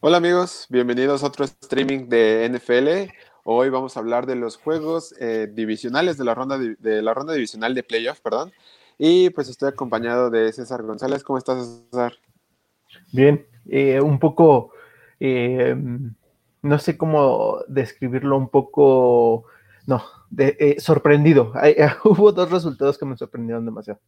Hola amigos, bienvenidos a otro streaming de NFL. Hoy vamos a hablar de los juegos eh, divisionales de la ronda de la ronda divisional de playoff, perdón. Y pues estoy acompañado de César González. ¿Cómo estás, César? Bien, eh, un poco, eh, no sé cómo describirlo, un poco, no, de, sorprendido. hubo dos resultados que me sorprendieron demasiado.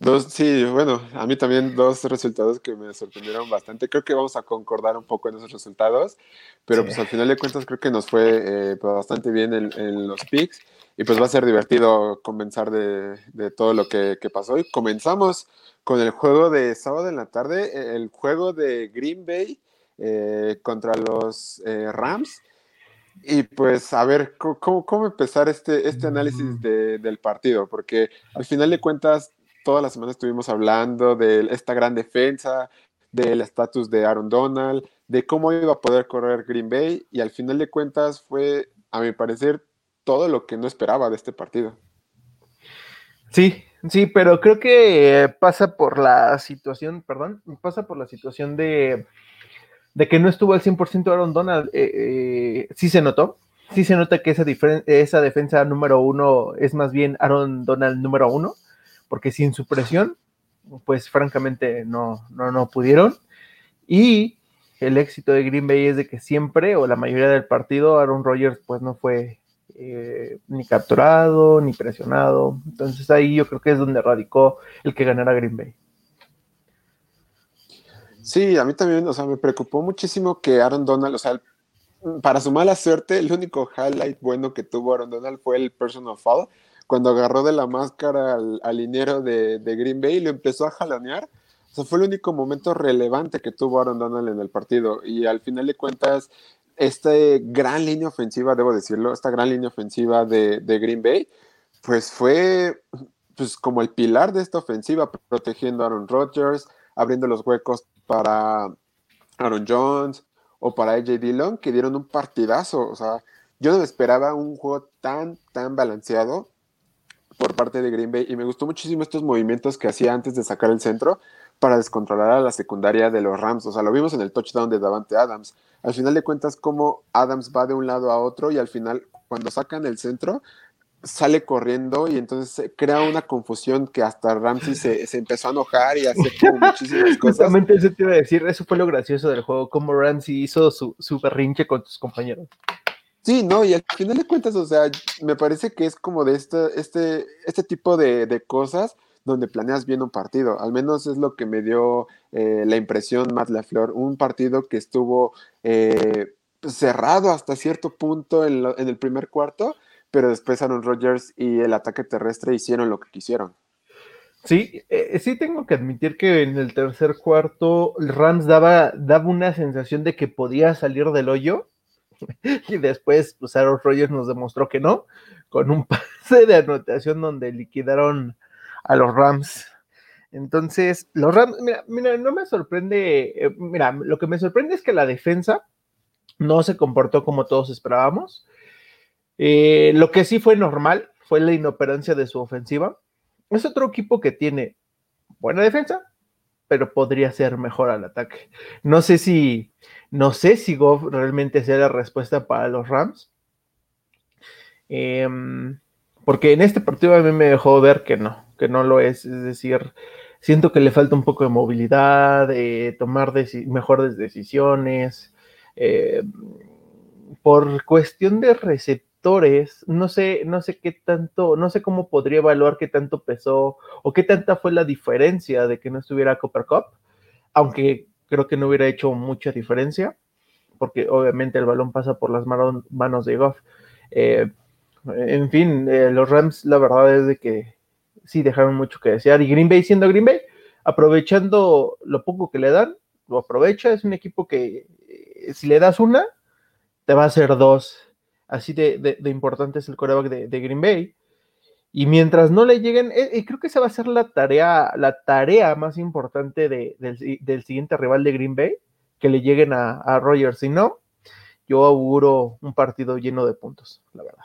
Dos, sí, bueno, a mí también dos resultados que me sorprendieron bastante. Creo que vamos a concordar un poco en esos resultados, pero pues al final de cuentas creo que nos fue eh, pues, bastante bien en, los picks y pues va a ser divertido comenzar de, todo lo que, pasó. Y comenzamos con el juego de sábado en la tarde, el juego de Green Bay eh, contra los eh, Rams. Y pues a ver, ¿cómo, cómo empezar este, este análisis mm. del partido? Porque al final de cuentas toda la semana estuvimos hablando de esta gran defensa, del estatus de Aaron Donald, de cómo iba a poder correr Green Bay y al final de cuentas fue, a mi parecer, todo lo que no esperaba de este partido. Sí, sí, pero creo que pasa por la situación, perdón, pasa por la situación de, de que no estuvo al 100% Aaron Donald. Eh, eh, sí se notó, sí se nota que esa, esa defensa número uno es más bien Aaron Donald número uno porque sin su presión, pues francamente no, no, no pudieron. Y el éxito de Green Bay es de que siempre o la mayoría del partido Aaron Rodgers pues no fue eh, ni capturado ni presionado. Entonces ahí yo creo que es donde radicó el que ganara Green Bay. Sí, a mí también, o sea, me preocupó muchísimo que Aaron Donald, o sea, para su mala suerte, el único highlight bueno que tuvo Aaron Donald fue el personal foul, cuando agarró de la máscara al, al liniero de, Green Bay y lo empezó a jalonear. O sea, fue el único momento relevante que tuvo Aaron Donald en el partido. Y al final de cuentas, esta gran línea ofensiva, debo decirlo, esta gran línea ofensiva de, Green Bay, pues fue pues, como el pilar de esta ofensiva, protegiendo a Aaron Rodgers, abriendo los huecos para Aaron Jones o para AJ Dillon, que dieron un partidazo. O sea, yo no esperaba un juego tan, tan balanceado por parte de Green Bay y me gustó muchísimo estos movimientos que hacía antes de sacar el centro para descontrolar a la secundaria de los Rams. O sea, lo vimos en el touchdown de Davante Adams. Al final de cuentas, cómo Adams va de un lado a otro y al final, cuando sacan el centro, sale corriendo y entonces crea una confusión que hasta Ramsey se, se empezó a enojar y hace muchísimas cosas. Justamente eso te iba a decir, eso fue lo gracioso del juego, cómo Ramsey hizo su, su berrinche con sus compañeros. Sí, no, y al final de cuentas, o sea, me parece que es como de este, este, este tipo de, cosas donde planeas bien un partido. Al menos es lo que me dio eh, la impresión Matt LaFleur, un partido que estuvo eh, cerrado hasta cierto punto en, el primer cuarto, pero después Aaron Rodgers y el ataque terrestre hicieron lo que quisieron. Sí, eh, sí tengo que admitir que en el tercer cuarto Rams daba, daba una sensación de que podía salir del hoyo y después, pues Aaron Rodgers nos demostró que no, con un pase de anotación donde liquidaron a los Rams. Entonces, los Rams, mira, mira, no me sorprende, eh, mira, lo que me sorprende es que la defensa no se comportó como todos esperábamos. Eh, lo que sí fue normal fue la inoperancia de su ofensiva. Es otro equipo que tiene buena defensa, pero podría ser mejor al ataque. No sé si, no sé si Goff realmente sea la respuesta para los Rams. Em, porque en este partido a mí me dejó ver que no, que no lo es. Es decir, siento que le falta un poco de movilidad, de tomar mejores decisiones. Em, por cuestión de recepción no sé, no sé qué tanto, no sé cómo podría evaluar qué tanto pesó o qué tanta fue la diferencia de que no estuviera Copper Cup, aunque creo que no hubiera hecho mucha diferencia, porque obviamente el balón pasa por las manos de Goff. Eh, en fin, eh, los Rams, la verdad es de que sí dejaron mucho que desear. Y Green Bay siendo Green Bay, aprovechando lo poco que le dan, lo aprovecha. Es un equipo que eh, si le das una, te va a hacer dos Así de, importante es el coreback de, Green Bay. Y mientras no le lleguen, eh, eh, creo que esa va a ser la tarea, la tarea más importante del, siguiente rival de Green Bay, que le lleguen a, a Rogers. Si no, yo auguro un partido lleno de puntos, la verdad.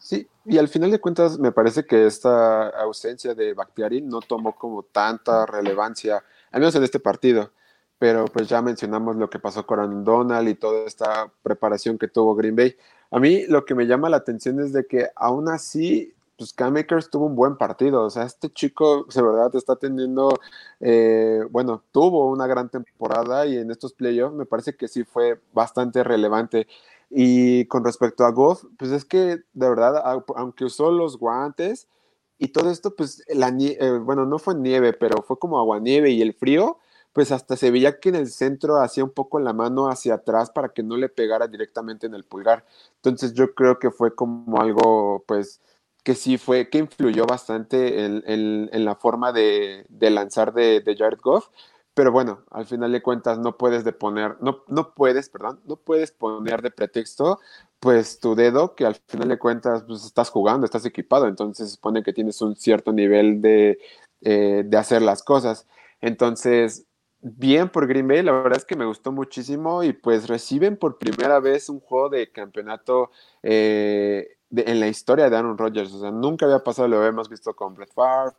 Sí, y al final de cuentas me parece que esta ausencia de Bakhtiari no tomó como tanta relevancia, al menos en este partido. pero pues ya mencionamos lo que pasó con Donald y toda esta preparación que tuvo Green Bay. A mí lo que me llama la atención es de que aún así, pues Cam Akers tuvo un buen partido, o sea, este chico de verdad está teniendo, eh, bueno, tuvo una gran temporada y en estos playoffs me parece que sí fue bastante relevante. Y con respecto a Goff, pues es que de verdad, aunque usó los guantes y todo esto, pues la eh, bueno, no fue nieve, pero fue como agua nieve y el frío, pues hasta se veía que en el centro hacía un poco la mano hacia atrás para que no le pegara directamente en el pulgar. Entonces yo creo que fue como algo, pues, que sí fue, que influyó bastante en, la forma de, lanzar de, de Jared Goff. Pero bueno, al final de cuentas no puedes de poner, no, no puedes, perdón, no puedes poner de pretexto pues tu dedo, que al final de cuentas pues estás jugando, estás equipado, entonces se supone que tienes un cierto nivel de, eh, de hacer las cosas. Entonces, bien por Green Bay, la verdad es que me gustó muchísimo y pues reciben por primera vez un juego de campeonato eh, en la historia de Aaron Rodgers, o sea, nunca había pasado, lo habíamos visto con Brett Favre,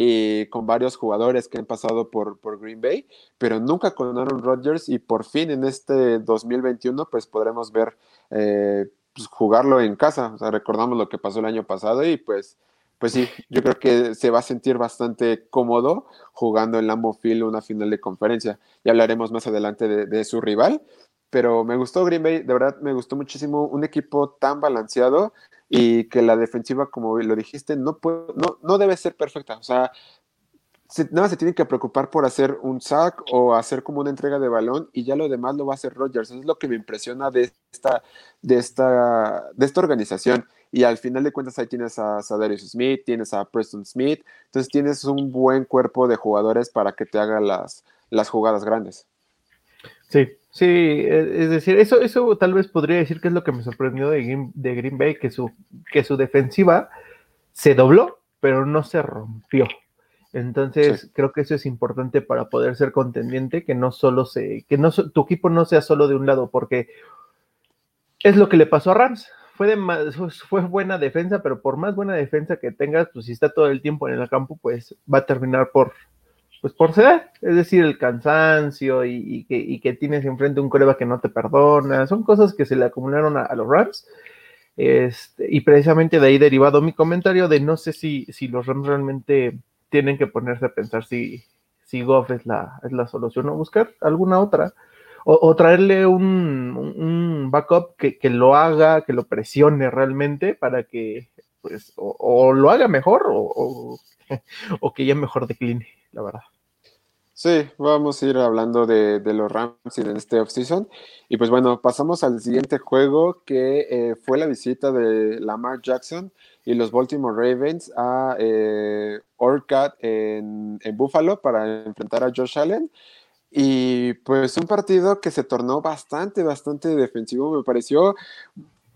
y con varios jugadores que han pasado por, por Green Bay, pero nunca con Aaron Rodgers y por fin en este 2021 pues podremos ver eh, pues, jugarlo en casa. O sea, recordamos lo que pasó el año pasado y pues, pues sí, yo creo que se va a sentir bastante cómodo jugando en Lambeau Field una final de conferencia. Y hablaremos más adelante de, de su rival, pero me gustó Green Bay, de verdad me gustó muchísimo un equipo tan balanceado y que la defensiva, como lo dijiste, no, no, no debe ser perfecta. O sea, nada más se tiene que preocupar por hacer un sack o hacer como una entrega de balón y ya lo demás lo va a hacer Rodgers. Eso es lo que me impresiona de esta, de esta, de esta organización. Y al final de cuentas ahí tienes a, a Darius Smith, tienes a Preston Smith, entonces tienes un buen cuerpo de jugadores para que te haga las, las jugadas grandes. Sí, Sí, e, es decir, eso, eso tal vez podría decir que es lo que me sorprendió de Green, de Green Bay, que su, que su defensiva se dobló, pero no se rompió. Entonces, creo que eso es importante para poder ser contendiente, que no solo se, que no tu equipo no sea solo de un lado, porque es lo que le pasó a Rams. Fue, de fue buena defensa, pero por más buena defensa que tengas, pues si está todo el tiempo en el campo, pues va a terminar por, pues por ser, es decir, el cansancio y, que, tienes enfrente un coreback que no te perdona, son cosas que se le acumularon a, los Rams. Este, y precisamente de ahí derivado mi comentario de no sé si, si los Rams realmente tienen que ponerse a pensar si, si Goff es la, es la solución o buscar alguna otra. O, traerle un, backup que, lo haga, que lo presione realmente para que, pues, o, lo haga mejor o, o que ya mejor decline la verdad. Sí, vamos a ir hablando de, los Rams en este offseason. Y pues bueno, pasamos al siguiente juego que eh, fue la visita de Lamar Jackson y los Baltimore Ravens a eh, Orchard en, en Buffalo para enfrentar a Josh Allen. Y pues un partido que se tornó bastante, bastante defensivo. Me pareció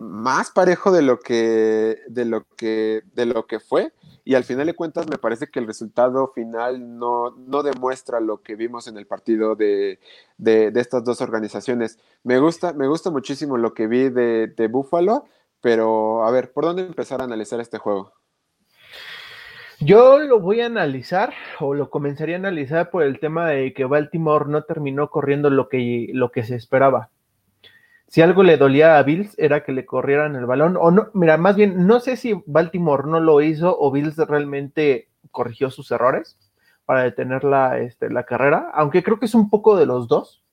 más parejo de lo que, de lo que, de lo que fue. Y al final de cuentas, me parece que el resultado final no, no demuestra lo que vimos en el partido de, de, estas dos organizaciones. Me gusta, me gusta muchísimo lo que vi de, de Buffalo, pero a ver, ¿por dónde empezar a analizar este juego? Yo lo voy a analizar o lo comenzaría a analizar por el tema de que Baltimore no terminó corriendo lo que, lo que se esperaba si algo le dolía a Bills era que le corrieran el balón, o no, mira, más bien, no sé si Baltimore no lo hizo o Bills realmente corrigió sus errores para detener la, este, la carrera, aunque creo que es un poco de los dos,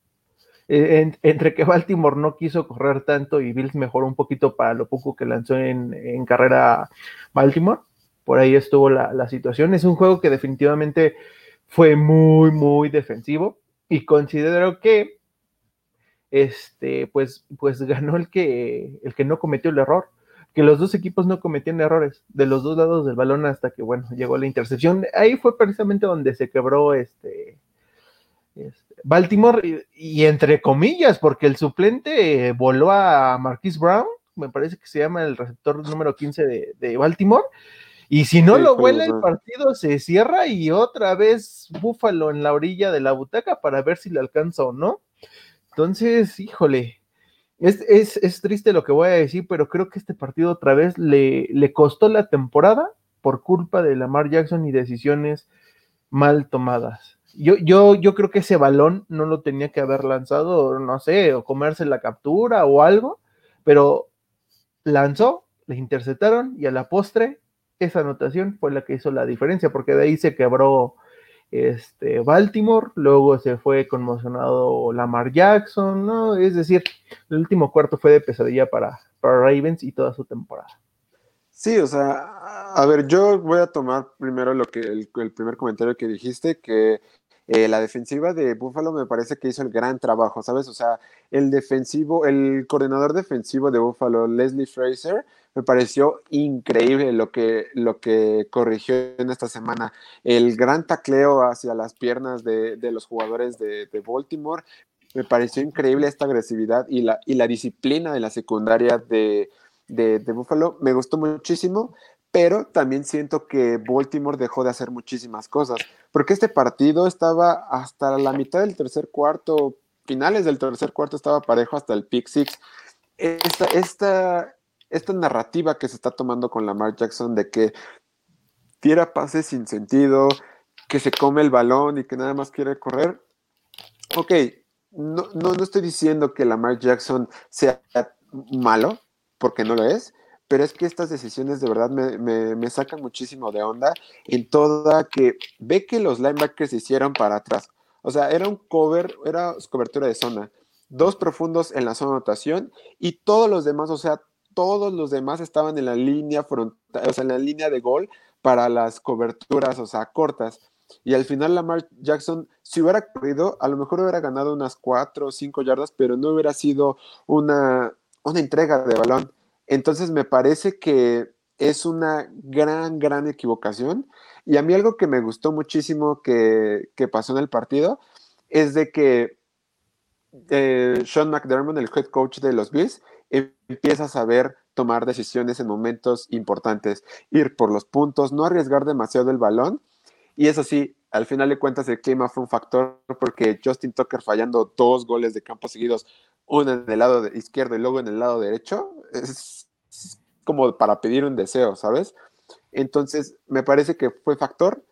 eh, entre que Baltimore no quiso correr tanto y Bills mejoró un poquito para lo poco que lanzó en, carrera Baltimore, por ahí estuvo la, la situación, es un juego que definitivamente fue muy, muy defensivo y considero que este, pues, pues ganó el que, el que no cometió el error. Que los dos equipos no cometían errores de los dos lados del balón hasta que, bueno, llegó la intercepción. Ahí fue precisamente donde se quebró este, este Baltimore y, entre comillas, porque el suplente voló a Marquis Brown, me parece que se llama el receptor número 15 de, de Baltimore. Y si no lo vuela, el partido se cierra y otra vez Búfalo en la orilla de la butaca para ver si le alcanza o no. Entonces, híjole, es, triste lo que voy a decir, pero creo que este partido otra vez le, le costó la temporada por culpa de Lamar Jackson y decisiones mal tomadas. Yo, yo, yo creo que ese balón no lo tenía que haber lanzado, no sé, o comerse la captura o algo, pero lanzó, le interceptaron y a la postre esa anotación fue la que hizo la diferencia, porque de ahí se quebró este, Baltimore, luego se fue conmocionado Lamar Jackson, ¿no? Es decir, el último cuarto fue de pesadilla para, para Ravens y toda su temporada. Sí, o sea, a ver, yo voy a tomar primero lo que el, primer comentario que dijiste, que eh, la defensiva de Buffalo me parece que hizo el gran trabajo, ¿sabes? O sea, el defensivo, el coordinador defensivo de Buffalo, Leslie Fraser, me pareció increíble lo que, lo que corrigió en esta semana. El gran tacleo hacia las piernas de, los jugadores de, de, Baltimore, me pareció increíble esta agresividad y la, y la disciplina de la secundaria de de, Buffalo me gustó muchísimo, pero también siento que Baltimore dejó de hacer muchísimas cosas, porque este partido estaba hasta la mitad del tercer cuarto, finales del tercer cuarto estaba parejo hasta el pick six. Esta, esta, esta narrativa que se está tomando con Lamar Jackson de que tira pases sin sentido, que se come el balón y que nada más quiere correr. Ok, no, no, no estoy diciendo que Lamar Jackson sea malo, porque no lo es, pero es que estas decisiones de verdad me, sacan muchísimo de onda en toda que ve que los linebackers hicieron para atrás. O sea, era un cover, era cobertura de zona, dos profundos en la zona de anotación y todos los demás, o sea, todos los demás estaban en la línea frontal, o sea, en la línea de gol para las coberturas, o sea, cortas. Y al final Lamar Jackson, si hubiera corrido, a lo mejor hubiera ganado unas cuatro o cinco yardas, pero no hubiera sido una, una entrega de balón. Entonces me parece que es una gran, gran equivocación. Y a mí algo que me gustó muchísimo que, pasó en el partido es de que eh, Sean McDermott, el head coach de los Bills, empieza a saber tomar decisiones en momentos importantes, ir por los puntos, no arriesgar demasiado el balón. Y eso sí, al final de cuentas el clima fue un factor porque Justin Tucker fallando dos goles de campo seguidos uno en el lado izquierdo y luego en el lado derecho, es como para pedir un deseo, ¿sabes? Entonces, me parece que fue factor,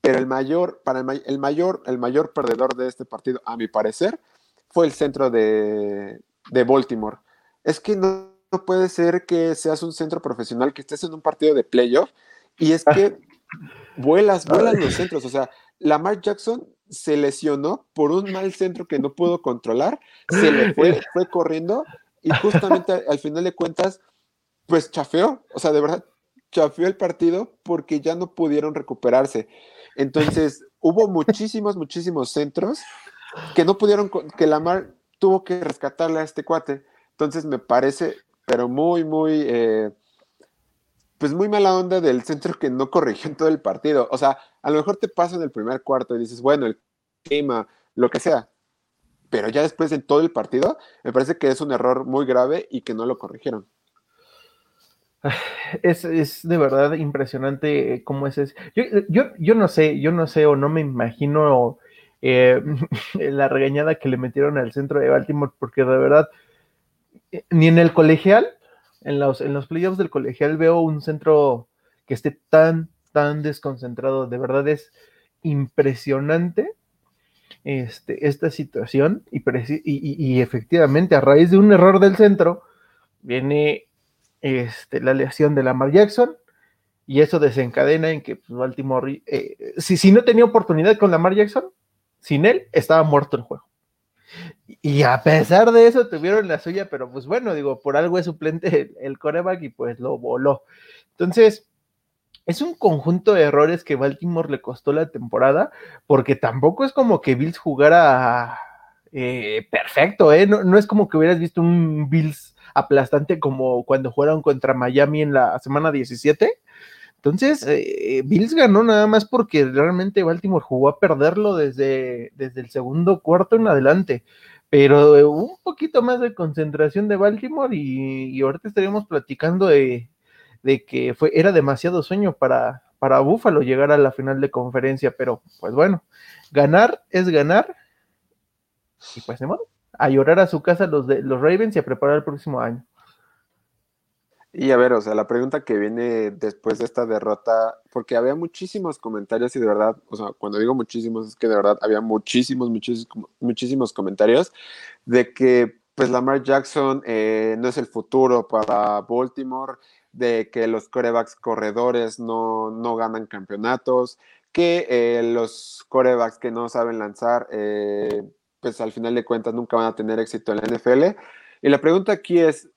pero el mayor, para el, mayor, el mayor perdedor de este partido, a mi parecer, fue el centro de, Baltimore. Es que no, puede ser que seas un centro profesional, que estés en un partido de playoff, y es que vuelas, vuelas los centros. O sea, Lamar Jackson se lesionó por un mal centro que no pudo controlar, se le fue, fue corriendo y justamente al final de cuentas, pues chafeó, o sea, de verdad, chafeó el partido porque ya no pudieron recuperarse. Entonces, hubo muchísimos, muchísimos centros que no pudieron, que Lamar tuvo que rescatarle a este cuate. Entonces, me parece, pero muy, muy, eh, pues muy mala onda del centro que no corrigió en todo el partido. O sea, a lo mejor te pasa en el primer cuarto y dices, bueno, el clima, lo que sea. Pero ya después en todo el partido, me parece que es un error muy grave y que no lo corrigieron. Es, de verdad impresionante cómo es eso. Yo, no sé, yo no sé o no me imagino eh, la regañada que le metieron al centro de Baltimore, porque de verdad, eh, ni en el colegial en los, en los playoffs del colegial veo un centro que esté tan, tan desconcentrado. De verdad es impresionante este, esta situación y, efectivamente a raíz de un error del centro viene este, la lesión de Lamar Jackson y eso desencadena en que pues, Baltimore, eh, si, si no tenía oportunidad con Lamar Jackson, sin él estaba muerto el juego. Y a pesar de eso tuvieron la suya, pero pues bueno, digo, por algo es suplente el, coreback y pues lo voló. Entonces, es un conjunto de errores que Baltimore le costó la temporada, porque tampoco es como que Bills jugara eh, perfecto, ¿eh? No, no, es como que hubieras visto un Bills aplastante como cuando jugaron contra Miami en la semana 17. Entonces, eh, Bills ganó nada más porque realmente Baltimore jugó a perderlo desde, desde el segundo cuarto en adelante. Pero hubo un poquito más de concentración de Baltimore y, ahorita estaríamos platicando de, que fue, era demasiado sueño para, para Buffalo llegar a la final de conferencia, pero pues bueno, ganar es ganar. Y pues de modo, a llorar a su casa los, de, los Ravens y a preparar el próximo año. Y a ver, o sea, la pregunta que viene después de esta derrota, porque había muchísimos comentarios y de verdad, o sea, cuando digo muchísimos es que de verdad había muchísimos, muchísimos, muchísimos comentarios de que pues Lamar Jackson eh, no es el futuro para Baltimore, de que los corebacks corredores no, no ganan campeonatos, que eh, los corebacks que no saben lanzar, eh, pues al final de cuentas nunca van a tener éxito en la NFL. Y la pregunta aquí es,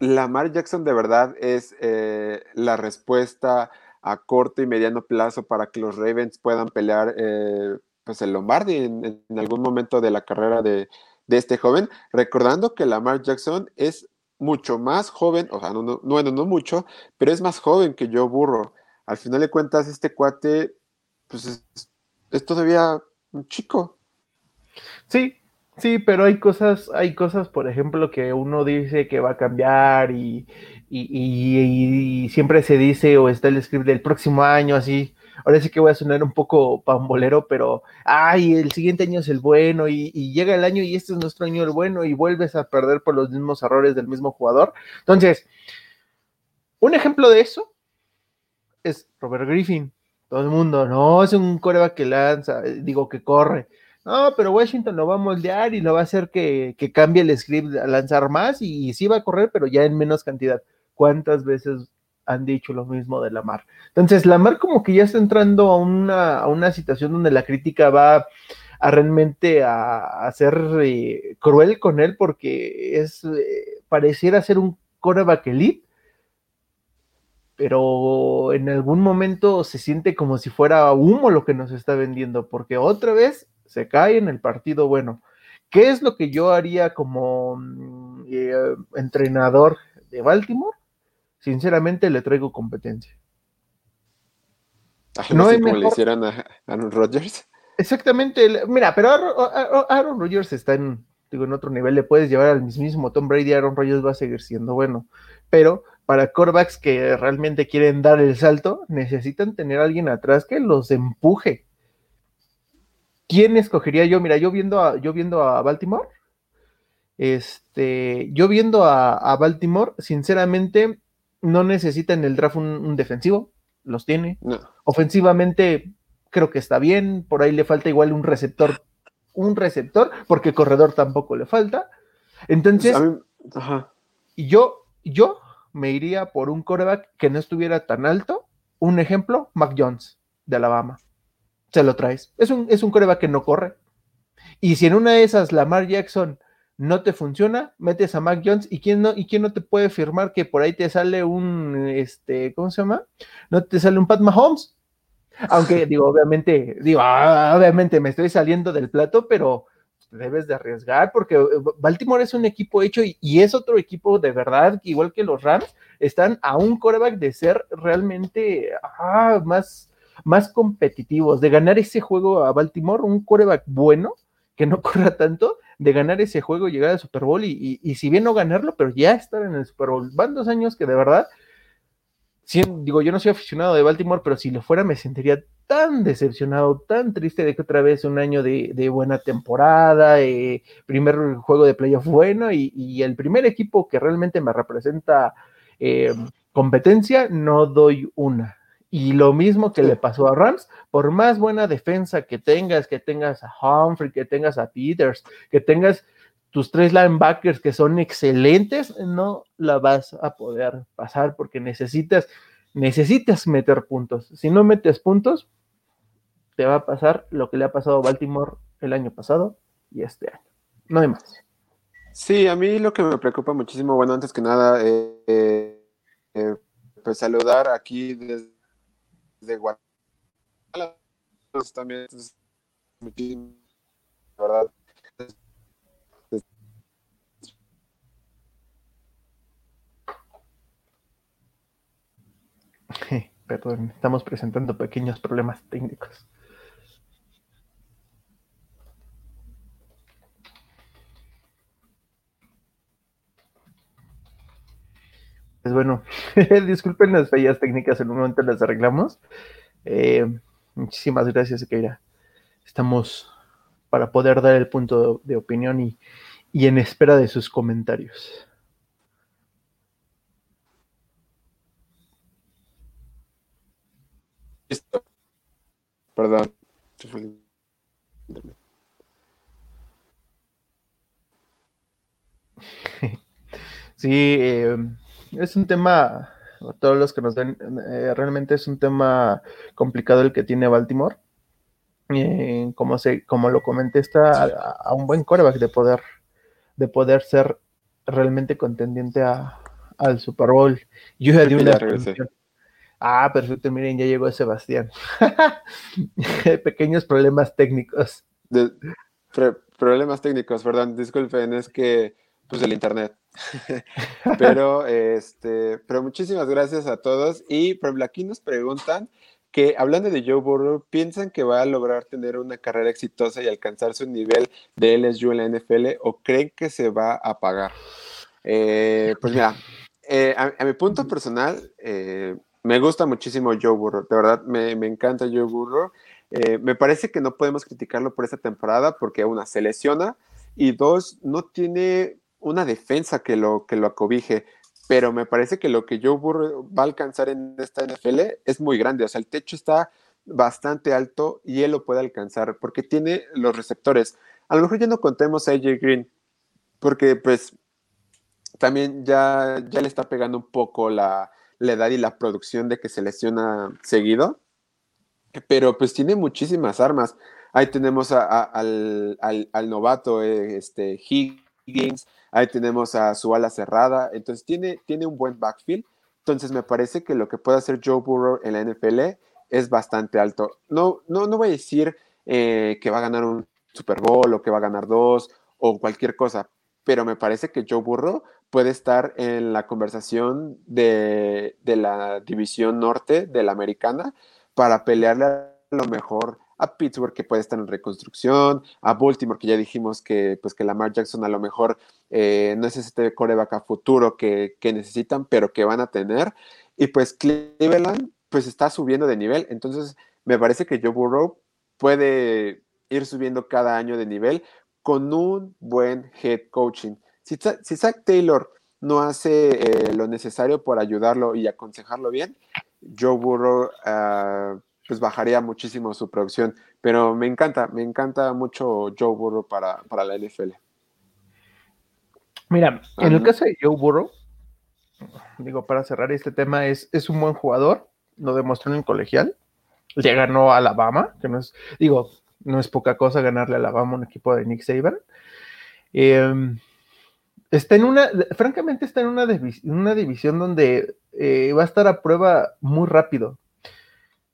¿Lamar Jackson de verdad es eh, la respuesta a corto y mediano plazo para que los Ravens puedan pelear pues el Lombardi en, algún momento de la carrera de, de este joven? Recordando que Lamar Jackson es mucho más joven, o sea, no, no, bueno, no mucho, pero es más joven que yo, burro. Al final de cuentas, este cuate, pues es, todavía un chico. Sí, sí, pero hay cosas, hay cosas, por ejemplo, que uno dice que va a cambiar y, y siempre se dice o está el script del próximo año, así, ahora sí que voy a sonar un poco pambolero, pero, ay, el siguiente año es el bueno y, llega el año y este es nuestro año el bueno y vuelves a perder por los mismos errores del mismo jugador. Entonces, un ejemplo de eso es Robert Griffin. Todo el mundo, no, es un coreback que lanza, digo que corre. No, pero Washington lo va a moldear y lo va a hacer que, cambie el script a lanzar más y, y sí va a correr, pero ya en menos cantidad. ¿Cuántas veces han dicho lo mismo de Lamar. Entonces, Lamar como que ya está entrando a una, a una situación donde la crítica va a realmente a, ser eh, cruel con él porque es eh, pareciera ser un coreback elite, pero en algún momento se siente como si fuera humo lo que nos está vendiendo, porque otra vez se cae en el partido bueno. ¿Qué es lo que yo haría como mm, eh, entrenador de Baltimore? sinceramente le traigo competencia. no como le hicieran a Aaron Rodgers. Exactamente, mira, pero Aaron Rodgers está en, digo, en otro nivel, le puedes llevar al mismísimo Tom Brady, Aaron Rodgers va a seguir siendo bueno, pero para corebacks que realmente quieren dar el salto, necesitan tener a alguien atrás que los empuje. ¿Quién escogería yo? Mira, yo viendo a, yo viendo a Baltimore, este, yo viendo a, a Baltimore, sinceramente, no necesita en el draft un, defensivo, los tiene. Ofensivamente creo que está bien, por ahí le falta igual un receptor, un receptor, porque corredor tampoco le falta. Entonces, y yo, yo me iría por un coreback que no estuviera tan alto. Un ejemplo, Mac Jones de Alabama. Se lo traes. Es un, es un coreback que no corre. Y si en una de esas Lamar Jackson no te funciona, metes a Mac Jones y quién no, y quién no te puede firmar que por ahí te sale un, este, ¿cómo se llama? No te sale un Pat Mahomes. Aunque digo, obviamente, digo, ah, obviamente me estoy saliendo del plato, pero debes de arriesgar porque eh, Baltimore es un equipo hecho y, es otro equipo de verdad, igual que los Rams, están a un coreback de ser realmente ah, más, más competitivos, de ganar ese juego a Baltimore, un coreback bueno, que no corra tanto, de ganar ese juego, llegar al Super Bowl y, si bien no ganarlo, pero ya estar en el Super Bowl. Van dos años que de verdad, digo, yo no soy aficionado de Baltimore, pero si lo fuera me sentiría tan decepcionado, tan triste de que otra vez un año de, buena temporada, eh, primer juego de playoff bueno y, el primer equipo que realmente me representa eh, competencia, no doy una. Y lo mismo que le pasó a Rams, por más buena defensa que tengas, que tengas a Humphrey, que tengas a Peters, que tengas tus tres linebackers que son excelentes, no la vas a poder pasar porque necesitas, necesitas meter puntos. Si no metes puntos, te va a pasar lo que le ha pasado a Baltimore el año pasado y este año. No hay más. Sí, a mí lo que me preocupa muchísimo, bueno, antes que nada, eh, eh, eh, pues saludar aquí desde de Guatemala pues, también verdad Perdón, estamos presentando pequeños problemas técnicos. pues bueno, disculpen las fallas técnicas, en un momento las arreglamos. Eh, muchísimas gracias, Keira. Estamos para poder dar el punto de opinión y, y en espera de sus comentarios. Perdón. Sí, eh, es un tema, todos los que nos ven, eh, realmente es un tema complicado el que tiene Baltimore. Eh, como, se, como lo comenté, está a, un buen coreback de poder, de poder ser realmente contendiente a, al Super Bowl. Yo ya di una Ah, perfecto, miren, ya llegó Sebastián. Pequeños problemas técnicos. problemas técnicos, perdón, disculpen, es que pues el internet. pero este, pero muchísimas gracias a todos y por aquí nos preguntan que hablando de Joe Burrow, piensan que va a lograr tener una carrera exitosa y alcanzar su nivel de LSU en la NFL o creen que se va a apagar. Eh, pues mira, eh, a, mi punto personal, eh, me gusta muchísimo Joe Burrow, de verdad me, me encanta Joe Burrow. me parece que no podemos criticarlo por esta temporada porque una se lesiona y dos no tiene una defensa que lo, que lo acobije, pero me parece que lo que Joe Burrow va a alcanzar en esta NFL es muy grande, o sea, el techo está bastante alto y él lo puede alcanzar porque tiene los receptores. A lo mejor ya no contemos a AJ Green, porque pues también ya, ya le está pegando un poco la, edad y la producción de que se lesiona seguido, pero pues tiene muchísimas armas. Ahí tenemos al, novato, eh, este, Higgins, Ahí tenemos a su ala cerrada. Entonces tiene, tiene un buen backfield. Entonces me parece que lo que puede hacer Joe Burrow en la NFL es bastante alto. No, no, no voy a decir eh, que va a ganar un Super Bowl o que va a ganar dos o cualquier cosa, pero me parece que Joe Burrow puede estar en la conversación de, de la división norte de la americana para pelearle a lo mejor a Pittsburgh que puede estar en reconstrucción, a Baltimore que ya dijimos que pues que Lamar Jackson a lo mejor eh, no es ese coreback a futuro que, necesitan, pero que van a tener. Y pues Cleveland pues está subiendo de nivel, entonces me parece que Joe Burrow puede ir subiendo cada año de nivel con un buen head coaching. Si, si Zach Taylor no hace eh, lo necesario por ayudarlo y aconsejarlo bien, Joe Burrow uh, pues bajaría muchísimo su producción. Pero me encanta, me encanta mucho Joe Burrow para, para la NFL. Mira, en el caso de Joe Burrow, digo, para cerrar este tema, es, es un buen jugador, lo demostró en el colegial, le ganó a Alabama, que no es, digo, no es poca cosa ganarle a Alabama un equipo de Nick Saban. Em, está en una, francamente está en una, una división donde eh, va a estar a prueba muy rápido.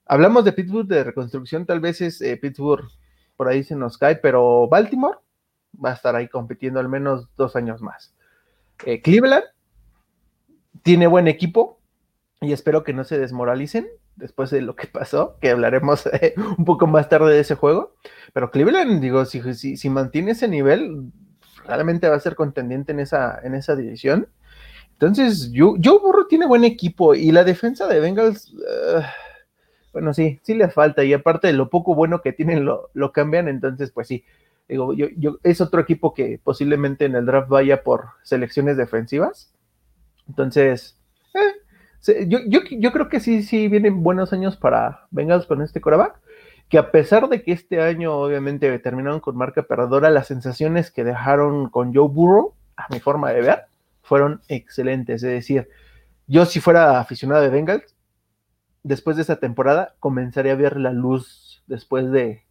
Hablamos de Pittsburgh de reconstrucción, tal vez es eh, Pittsburgh por ahí se nos cae, pero Baltimore va a estar ahí compitiendo al menos dos años más. Eh, Cleveland tiene buen equipo y espero que no se desmoralicen después de lo que pasó, que hablaremos eh, un poco más tarde de ese juego. Pero Cleveland, digo, si, si, mantiene ese nivel, realmente va a ser contendiente en esa, en esa división. Entonces, Joe, Burro tiene buen equipo y la defensa de Bengals bueno, sí, sí les falta y aparte de lo poco bueno que tienen lo, cambian, entonces pues sí, digo, yo, yo, es otro equipo que posiblemente en el draft vaya por selecciones defensivas. Entonces, eh, yo, yo, creo que sí, sí vienen buenos años para Bengals con este coreback, que a pesar de que este año obviamente terminaron con marca perdedora, las sensaciones que dejaron con Joe Burrow, a mi forma de ver, fueron excelentes. Es decir, yo si fuera aficionado de Bengals, después de esa temporada comenzaría a ver la luz después de,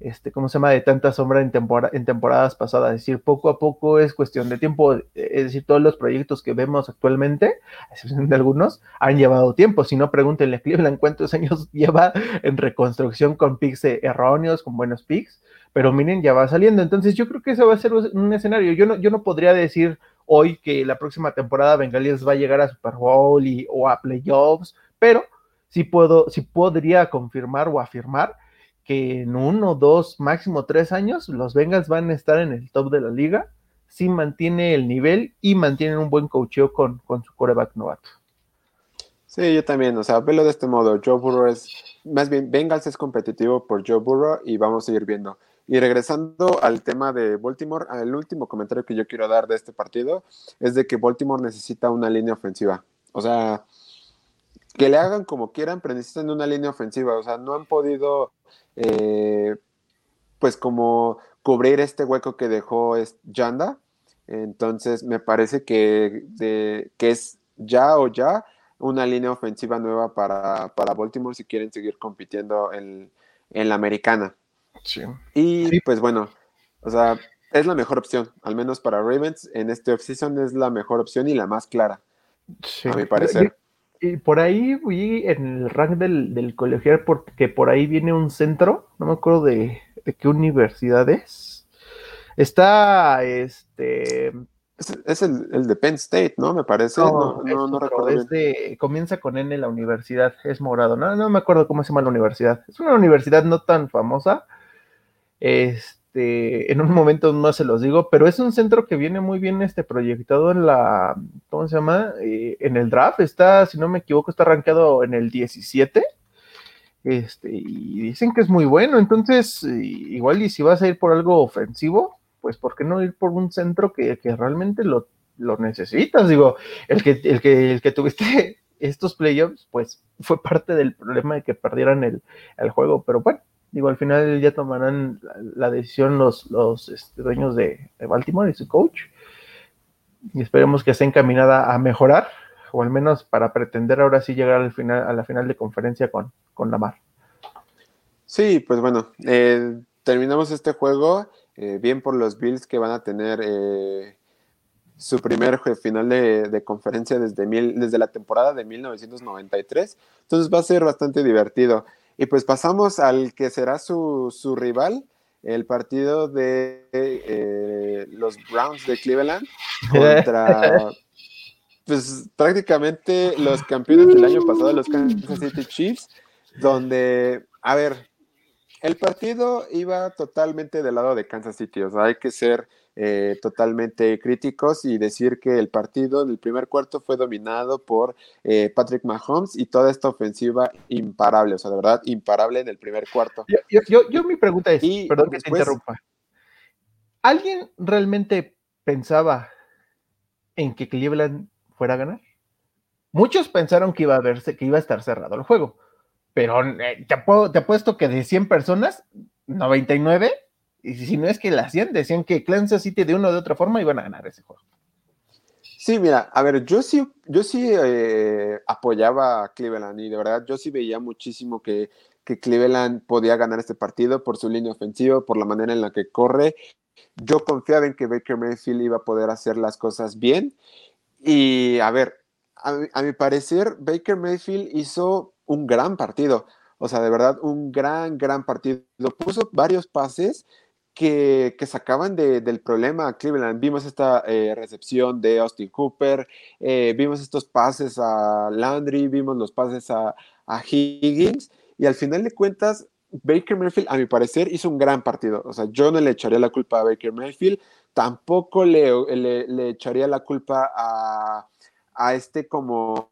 este, ¿cómo se llama?, de tanta sombra en, en temporadas pasadas. Es decir, poco a poco es cuestión de tiempo. Es decir, todos los proyectos que vemos actualmente, a excepción de algunos, han llevado tiempo. Si no, pregúntenle a Cleveland cuántos años lleva en reconstrucción con picks erróneos, con buenos picks. Pero miren, ya va saliendo. Entonces, yo creo que ese va a ser un escenario. Yo no, yo no podría decir hoy que la próxima temporada Bengalíes va a llegar a Super Bowl y, o a playoffs, pero sí puedo, sí podría confirmar o afirmar que en uno, dos, máximo tres años, los Bengals van a estar en el top de la liga si mantiene el nivel y mantienen un buen coacheo con, con su coreback novato. Sí, yo también, o sea, velo de este modo. Joe Burrow es, más bien, Bengals es competitivo por Joe Burrow y vamos a seguir viendo. Y regresando al tema de Baltimore, el último comentario que yo quiero dar de este partido es de que Baltimore necesita una línea ofensiva. O sea, que le hagan como quieran, pero necesitan una línea ofensiva. O sea, no han podido, eh, pues, como cubrir este hueco que dejó Yanda. Entonces, me parece que, que es ya o ya una línea ofensiva nueva para, Baltimore si quieren seguir compitiendo en, la americana. Sí. Y pues bueno, o sea, es la mejor opción, al menos para Ravens en este offseason es la mejor opción y la más clara, a mi parecer. Y, por ahí vi en el rank del, del, colegial porque por ahí viene un centro, no me acuerdo de, de qué universidad es. Está este es, el, de Penn State, ¿no? Me parece. No, no, recuerdo. comienza con N la universidad, es morado. No, no me acuerdo cómo se llama la universidad. Es una universidad no tan famosa. Este, en un momento más se los digo, pero es un centro que viene muy bien este proyectado en la, ¿cómo se llama? Eh, en el draft. Está, si no me equivoco, está rankeado en el 17. Este, y dicen que es muy bueno. Entonces, igual y si vas a ir por algo ofensivo, pues ¿por qué no ir por un centro que, realmente lo, necesitas? Digo, el que, el que, el que tuviste estos playoffs, pues fue parte del problema de que perdieran el, juego, pero bueno, digo, al final ya tomarán la, decisión los, los este, dueños de, Baltimore y su coach, y esperemos que esté encaminada a mejorar, o al menos para pretender ahora sí llegar al final, a la final de conferencia con, con Lamar. Sí, pues bueno, eh, terminamos este juego eh, bien por los Bills que van a tener eh, su primer final de, conferencia desde, desde la temporada de 1993. Entonces va a ser bastante divertido. Y pues pasamos al que será su, rival, el partido de eh, los Browns de Cleveland contra pues prácticamente los campeones del año pasado, los Kansas City Chiefs, donde, a ver, el partido iba totalmente del lado de Kansas City, o sea, hay que ser eh, totalmente críticos y decir que el partido en el primer cuarto fue dominado por eh, Patrick Mahomes y toda esta ofensiva imparable, o sea, de verdad, imparable en el primer cuarto. Yo, mi pregunta es, perdón que te interrumpa, ¿alguien realmente pensaba en que Cleveland fuera a ganar? Muchos pensaron que iba a verse, que iba a estar cerrado el juego pero eh, te, te apuesto que de 100 personas, 99, y si no es que las 100, decían que Kansas City de una o de otra forma iban a ganar ese juego. Sí, mira, a ver, yo sí, yo sí eh, apoyaba a Cleveland y de verdad yo sí veía muchísimo que, que Cleveland podía ganar este partido por su línea ofensiva, por la manera en la que corre. Yo confiaba en que Baker Mayfield iba a poder hacer las cosas bien. Y a ver, a mi parecer, Baker Mayfield hizo un gran partido. O sea, de verdad, un gran, gran partido. Puso varios pases que, sacaban del problema a Cleveland. Vimos esta eh, recepción de Austin Cooper, eh, vimos estos pases a Landry, vimos los pases a, Higgins, y al final de cuentas, Baker Mayfield, a mi parecer, hizo un gran partido. O sea, yo no le echaría la culpa a Baker Mayfield, tampoco le, echaría la culpa a, a este como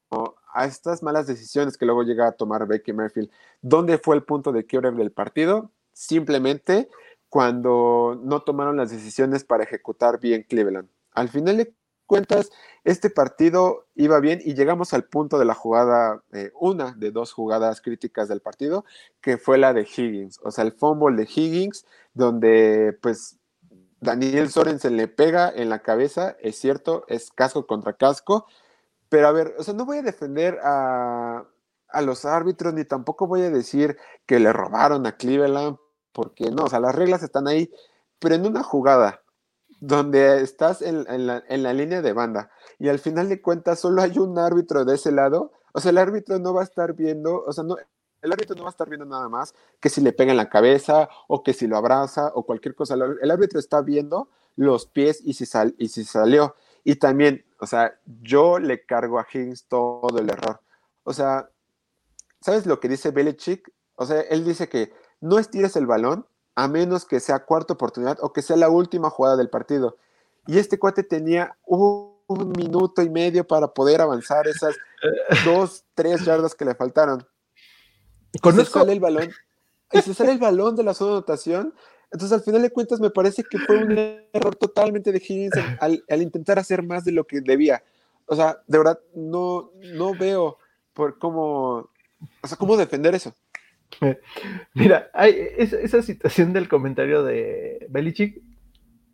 a estas malas decisiones que luego llega a tomar Becky Mayfield. ¿Dónde fue el punto de quiebre del partido? Simplemente cuando no tomaron las decisiones para ejecutar bien Cleveland. Al final de cuentas, este partido iba bien y llegamos al punto de la jugada, eh, una de dos jugadas críticas del partido, que fue la de Higgins, o sea, el fumble de Higgins, donde pues Daniel Sorensen le pega en la cabeza, es cierto, es casco contra casco, pero a ver, o sea, no voy a defender a, los árbitros ni tampoco voy a decir que le robaron a Cleveland, porque no, o sea, las reglas están ahí, pero en una jugada donde estás en, la, en, la, línea de banda y al final de cuentas solo hay un árbitro de ese lado, o sea, el árbitro no va a estar viendo, o sea, no, el árbitro no va a estar viendo nada más que si le pega en la cabeza o que si lo abraza o cualquier cosa. El árbitro está viendo los pies y si, sal, y si salió. Y también, o sea, yo le cargo a Higgins todo el error. O sea, ¿sabes lo que dice Belichick? O sea, él dice que no estires el balón a menos que sea cuarta oportunidad o que sea la última jugada del partido. Y este cuate tenía un, minuto y medio para poder avanzar esas dos, tres yardas que le faltaron. Y se sale el balón. Y se sale el balón de la zona de anotación entonces, al final de cuentas, me parece que fue un error totalmente de Higgins al, intentar hacer más de lo que debía. O sea, de verdad, no, no veo por cómo, o sea, cómo defender eso. Mira, hay esa, situación del comentario de Belichick.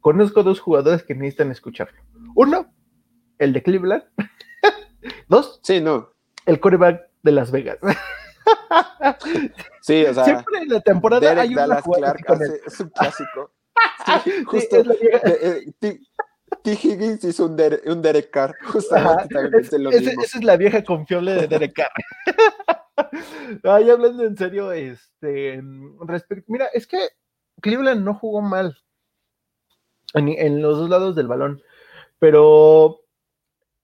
Conozco dos jugadores que necesitan escucharlo. Uno, el de Cleveland. Dos, sí, no. el quarterback de Las Vegas. sí, o sea, siempre en la temporada hay una Clark es un clásico. Sí, justo. T. Higgins hizo un, un Derek Carr, justamente lo mismo. Esa es la vieja confiable de Derek Carr. Ay, hablando en serio, este, mira, es que Cleveland no jugó mal en, los dos lados del balón, pero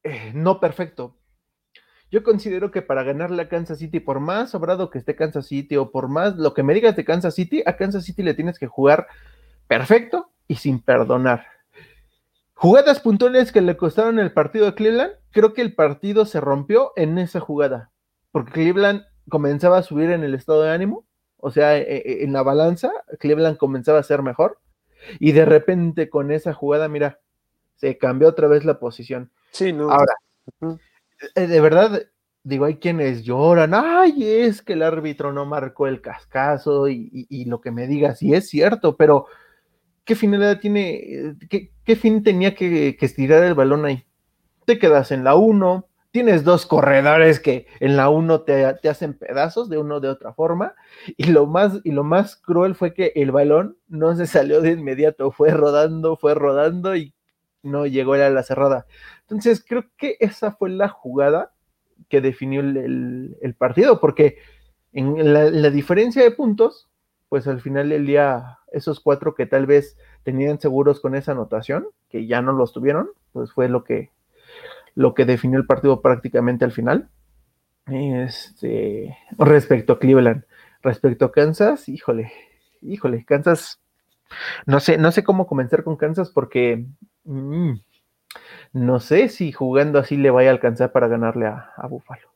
eh, no perfecto. Yo considero que para ganarle a Kansas City, por más sobrado que esté Kansas City o por más lo que me digas de Kansas City, a Kansas City le tienes que jugar perfecto y sin perdonar. Jugadas puntuales que le costaron el partido a Cleveland, creo que el partido se rompió en esa jugada, porque Cleveland comenzaba a subir en el estado de ánimo, o sea, e, e, en la balanza, Cleveland comenzaba a ser mejor, y de repente con esa jugada, mira, se cambió otra vez la posición. Sí, no. Ahora, eh, de verdad, digo, hay quienes lloran, ay, es que el árbitro no marcó el cascazo y, lo que me diga, sí es cierto, pero ¿qué finalidad tiene, qué, fin tenía que, estirar el balón ahí? Te quedas en la 1, tienes dos corredores que en la 1 te, te, hacen pedazos de uno de otra forma, y lo, más, y lo más cruel fue que el balón no se salió de inmediato, fue rodando, fue rodando y no llegó a la cerrada. Entonces, creo que esa fue la jugada que definió el, partido, porque en la, diferencia de puntos, pues al final del día, esos cuatro que tal vez tenían seguros con esa anotación, que ya no los tuvieron, pues fue lo que, lo que definió el partido prácticamente al final. Este, respecto a Cleveland, respecto a Kansas, híjole, híjole, Kansas, no sé, no sé cómo comenzar con Kansas porque mm, no sé si jugando así le vaya a alcanzar para ganarle a, a Buffalo.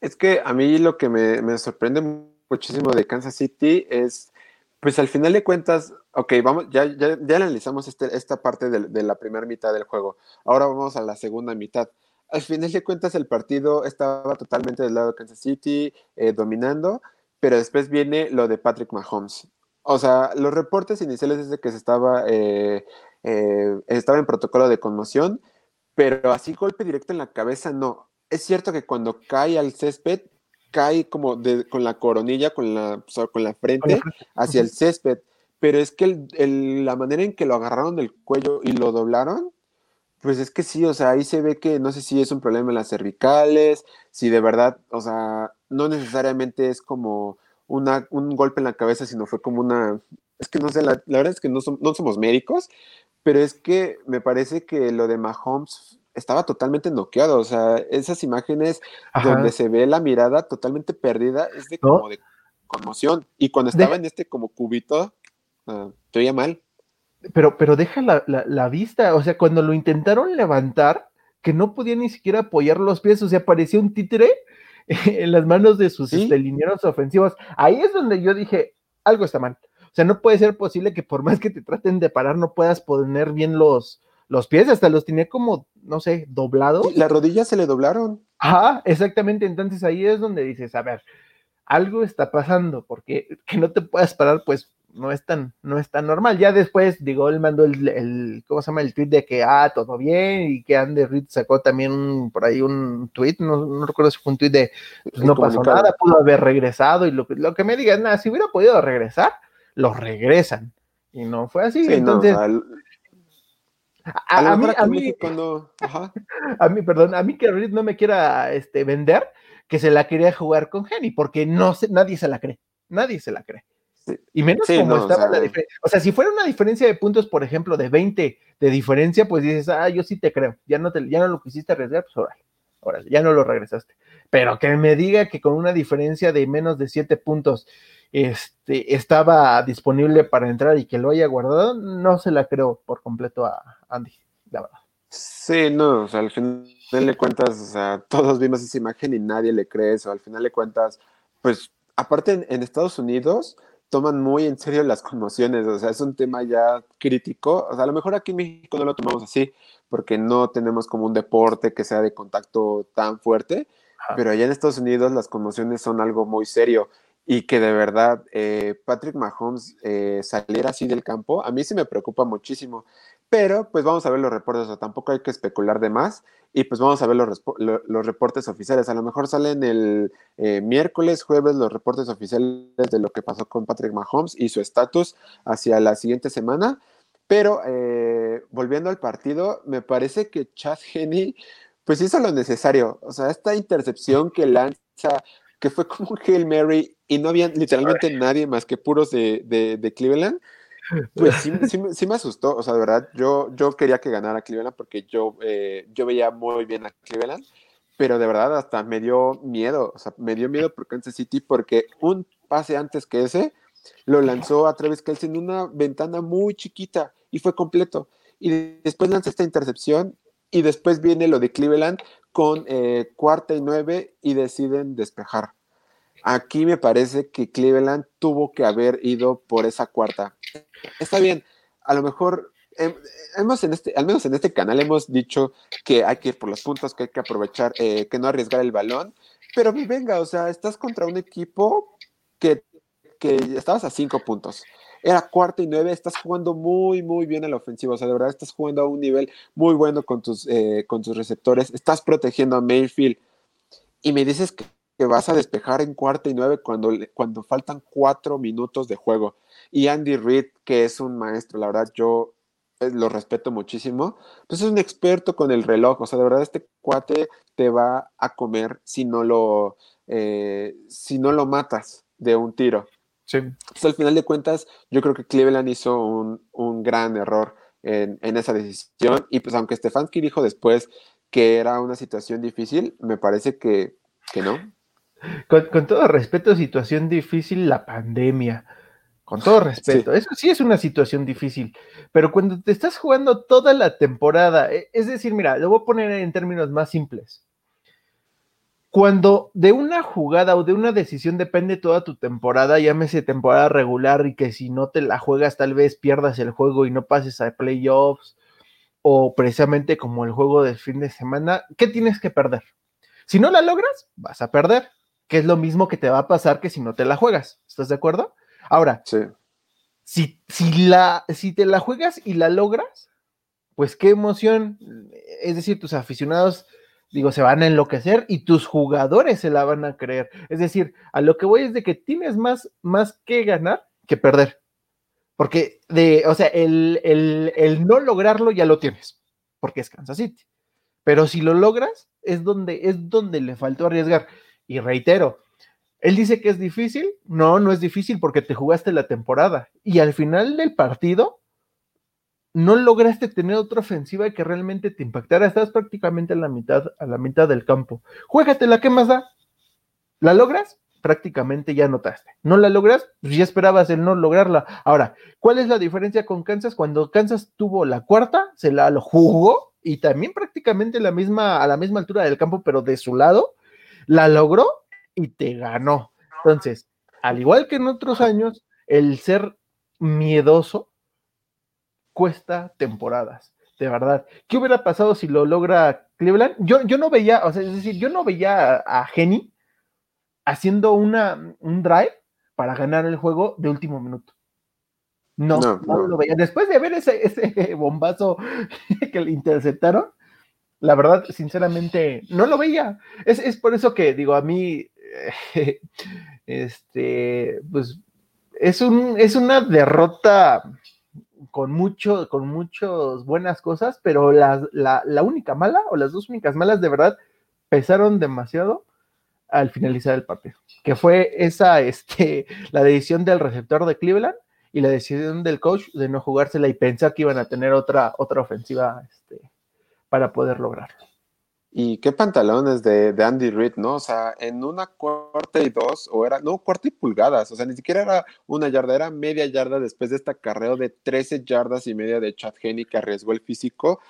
Es que a mí lo que me, sorprende muchísimo de Kansas City es, pues al final de cuentas, ok, vamos, ya, ya, ya analizamos este, esta parte de, la primera mitad del juego. Ahora vamos a la segunda mitad. Al final de cuentas, el partido estaba totalmente del lado de Kansas City, eh, dominando, pero después viene lo de Patrick Mahomes. O sea, los reportes iniciales desde que se estaba eh, eh, estaba en protocolo de conmoción, pero así golpe directo en la cabeza no. Es cierto que cuando cae al césped, cae como con la coronilla, con la, con la frente hacia el césped, pero es que la manera en que lo agarraron del cuello y lo doblaron, pues es que sí, o sea, ahí se ve que no sé si es un problema en las cervicales, si de verdad, o sea, no necesariamente es como una, un golpe en la cabeza, sino fue como una, es que no sé, la, verdad es que no, no somos médicos, pero es que me parece que lo de Mahomes estaba totalmente noqueado, o sea, esas imágenes donde se ve la mirada totalmente perdida es de como de conmoción. Y cuando estaba en este como cubito, uh, te oía mal. Pero, pero deja la, vista, o sea, cuando lo intentaron levantar, que no podía ni siquiera apoyar los pies, o sea, parecía un títere en las manos de sus ¿Sí? Este, ofensivos. Ahí es donde yo dije, algo está mal. O sea, no puede ser posible que por más que te traten de parar, no puedas poner bien los, los pies, hasta los tenía como, no sé, doblados. las rodillas se le doblaron. Ajá, exactamente. Entonces ahí es donde dices, a ver, algo está pasando, porque que no te puedas parar, pues no es tan, no es tan normal. Ya después, digo, él mandó el, el, ¿cómo se llama? El tweet de que, ah, todo bien, y que Andy Reid sacó también por ahí un tweet, no, no recuerdo si fue un tweet de, pues no pasó nada, pudo haber regresado, y lo, lo que me digan, nada, si hubiera podido regresar, los regresan. Y no fue así. Entonces, a, mí, a mí, cuando, a mí, perdón, a mí que Reed no me quiera este, vender, que se la quería jugar con Jenny, porque no nadie se la cree, nadie se la cree. Y menos como estaba la diferencia. O sea, si fuera una diferencia de puntos, por ejemplo, de 20 de diferencia, pues dices, ah, yo sí te creo, ya no, te, ya no lo quisiste arriesgar, pues órale, órale, ya no lo regresaste. Pero que me diga que con una diferencia de menos de 7 puntos este, estaba disponible para entrar y que lo haya guardado, no se la creo por completo a Andy, la verdad. Sí, no, o sea, al final de cuentas, o sea, todos vimos esa imagen y nadie le cree eso. Al final de cuentas, pues, aparte en, Estados Unidos, toman muy en serio las conmociones, o sea, es un tema ya crítico. O sea, a lo mejor aquí en México no lo tomamos así, porque no tenemos como un deporte que sea de contacto tan fuerte, pero allá en Estados Unidos las conmociones son algo muy serio y que de verdad eh, Patrick Mahomes eh, saliera así del campo, a mí sí me preocupa muchísimo. Pero pues vamos a ver los reportes, o tampoco hay que especular de más y pues vamos a ver los, los reportes oficiales. A lo mejor salen el eh, miércoles, jueves los reportes oficiales de lo que pasó con Patrick Mahomes y su estatus hacia la siguiente semana. Pero volviendo al partido, me parece que Chad Henney pues hizo lo necesario. O sea, esta intercepción que lanza, que fue como un Hail Mary y no había literalmente nadie más que puros de, Cleveland, pues sí, me asustó. O sea, de verdad, yo, yo quería que ganara Cleveland porque yo, eh, yo veía muy bien a Cleveland, pero de verdad hasta me dio miedo. O sea, me dio miedo por Kansas City porque un pase antes que ese lo lanzó a Travis Kelsey en una ventana muy chiquita y fue completo. Y después lanza esta intercepción y después viene lo de Cleveland con eh, cuarta y nueve y deciden despejar. Aquí me parece que Cleveland tuvo que haber ido por esa cuarta. Está bien, a lo mejor em, hemos en este, al menos en este canal hemos dicho que hay que ir por los puntos, que hay que aprovechar, eh, que no arriesgar el balón, pero venga, o sea, estás contra un equipo que, que estabas a cinco puntos era cuarta y nueve, estás jugando muy, muy bien en la ofensiva, o sea, de verdad estás jugando a un nivel muy bueno con tus, eh, con tus receptores, estás protegiendo a Mayfield y me dices que, vas a despejar en cuarta y nueve cuando, cuando faltan cuatro minutos de juego. Y Andy Reid, que es un maestro, la verdad, yo eh, lo respeto muchísimo, pues es un experto con el reloj, o sea, de verdad este cuate te va a comer si no lo, eh, si no lo matas de un tiro. Sí. al final de cuentas, yo creo que Cleveland hizo un, gran error en, esa decisión. Y pues aunque Stefanski dijo después que era una situación difícil, me parece que, no. Con, todo respeto, situación difícil, la pandemia. Con todo respeto, eso sí es una situación difícil, pero cuando te estás jugando toda la temporada, e, es decir, mira, lo voy a poner en términos más simples. Cuando de una jugada o de una decisión depende toda tu temporada, llámese temporada regular y que si no te la juegas tal vez pierdas el juego y no pases a playoffs o precisamente como el juego del fin de semana, ¿qué tienes que perder? Si no la logras, vas a perder, que es lo mismo que te va a pasar que si no te la juegas. ¿Estás de acuerdo? Ahora, si, si, la, si te la juegas y la logras, pues qué emoción. Es decir, tus aficionados digo, se van a enloquecer y tus jugadores se la van a creer. Es decir, a lo que voy es de que tienes más, más que ganar que perder. Porque de, o sea, el, el, no lograrlo ya lo tienes, porque es Kansas City. Pero si lo logras, es donde, es donde le faltó arriesgar. Y reitero, él dice que es difícil. No, no es difícil porque te jugaste la temporada. Y al final del partido, no lograste tener otra ofensiva que realmente te impactara. Estás prácticamente a la mitad, a la mitad del campo. Juégatela, ¿qué más da? ¿La logras? Prácticamente ya notaste. ¿No la logras? Pues ya esperabas el no lograrla. Ahora, ¿cuál es la diferencia con Kansas? Cuando Kansas tuvo la cuarta, se la lo jugó y también prácticamente la misma, a la misma altura del campo, pero de su lado, la logró y te ganó. Entonces, al igual que en otros años, el ser miedoso cuesta temporadas, de verdad. ¿Qué hubiera pasado si lo logra Cleveland? Yo, yo no veía, o sea, es decir, yo no veía a, a haciendo una, un drive para ganar el juego de último minuto. No, no, lo veía. Después de ver ese, ese bombazo que le interceptaron, la verdad, sinceramente, no lo veía. Es, es por eso que digo, a mí, este, pues, es, un, es una derrota con mucho, con muchas buenas cosas, pero la, la, única mala o las dos únicas malas de verdad pesaron demasiado al finalizar el partido, que fue esa, este, la decisión del receptor de Cleveland y la decisión del coach de no jugársela y pensar que iban a tener otra, otra ofensiva este, para poder lograrlo. Y qué pantalones de, Andy Reid, ¿no? O sea, en una cuarta y dos, o era, no, cuarta y pulgadas, o sea, ni siquiera era una yarda, era media yarda después de esta carrera de 13 yardas y media de Chad Henney que arriesgó el físico,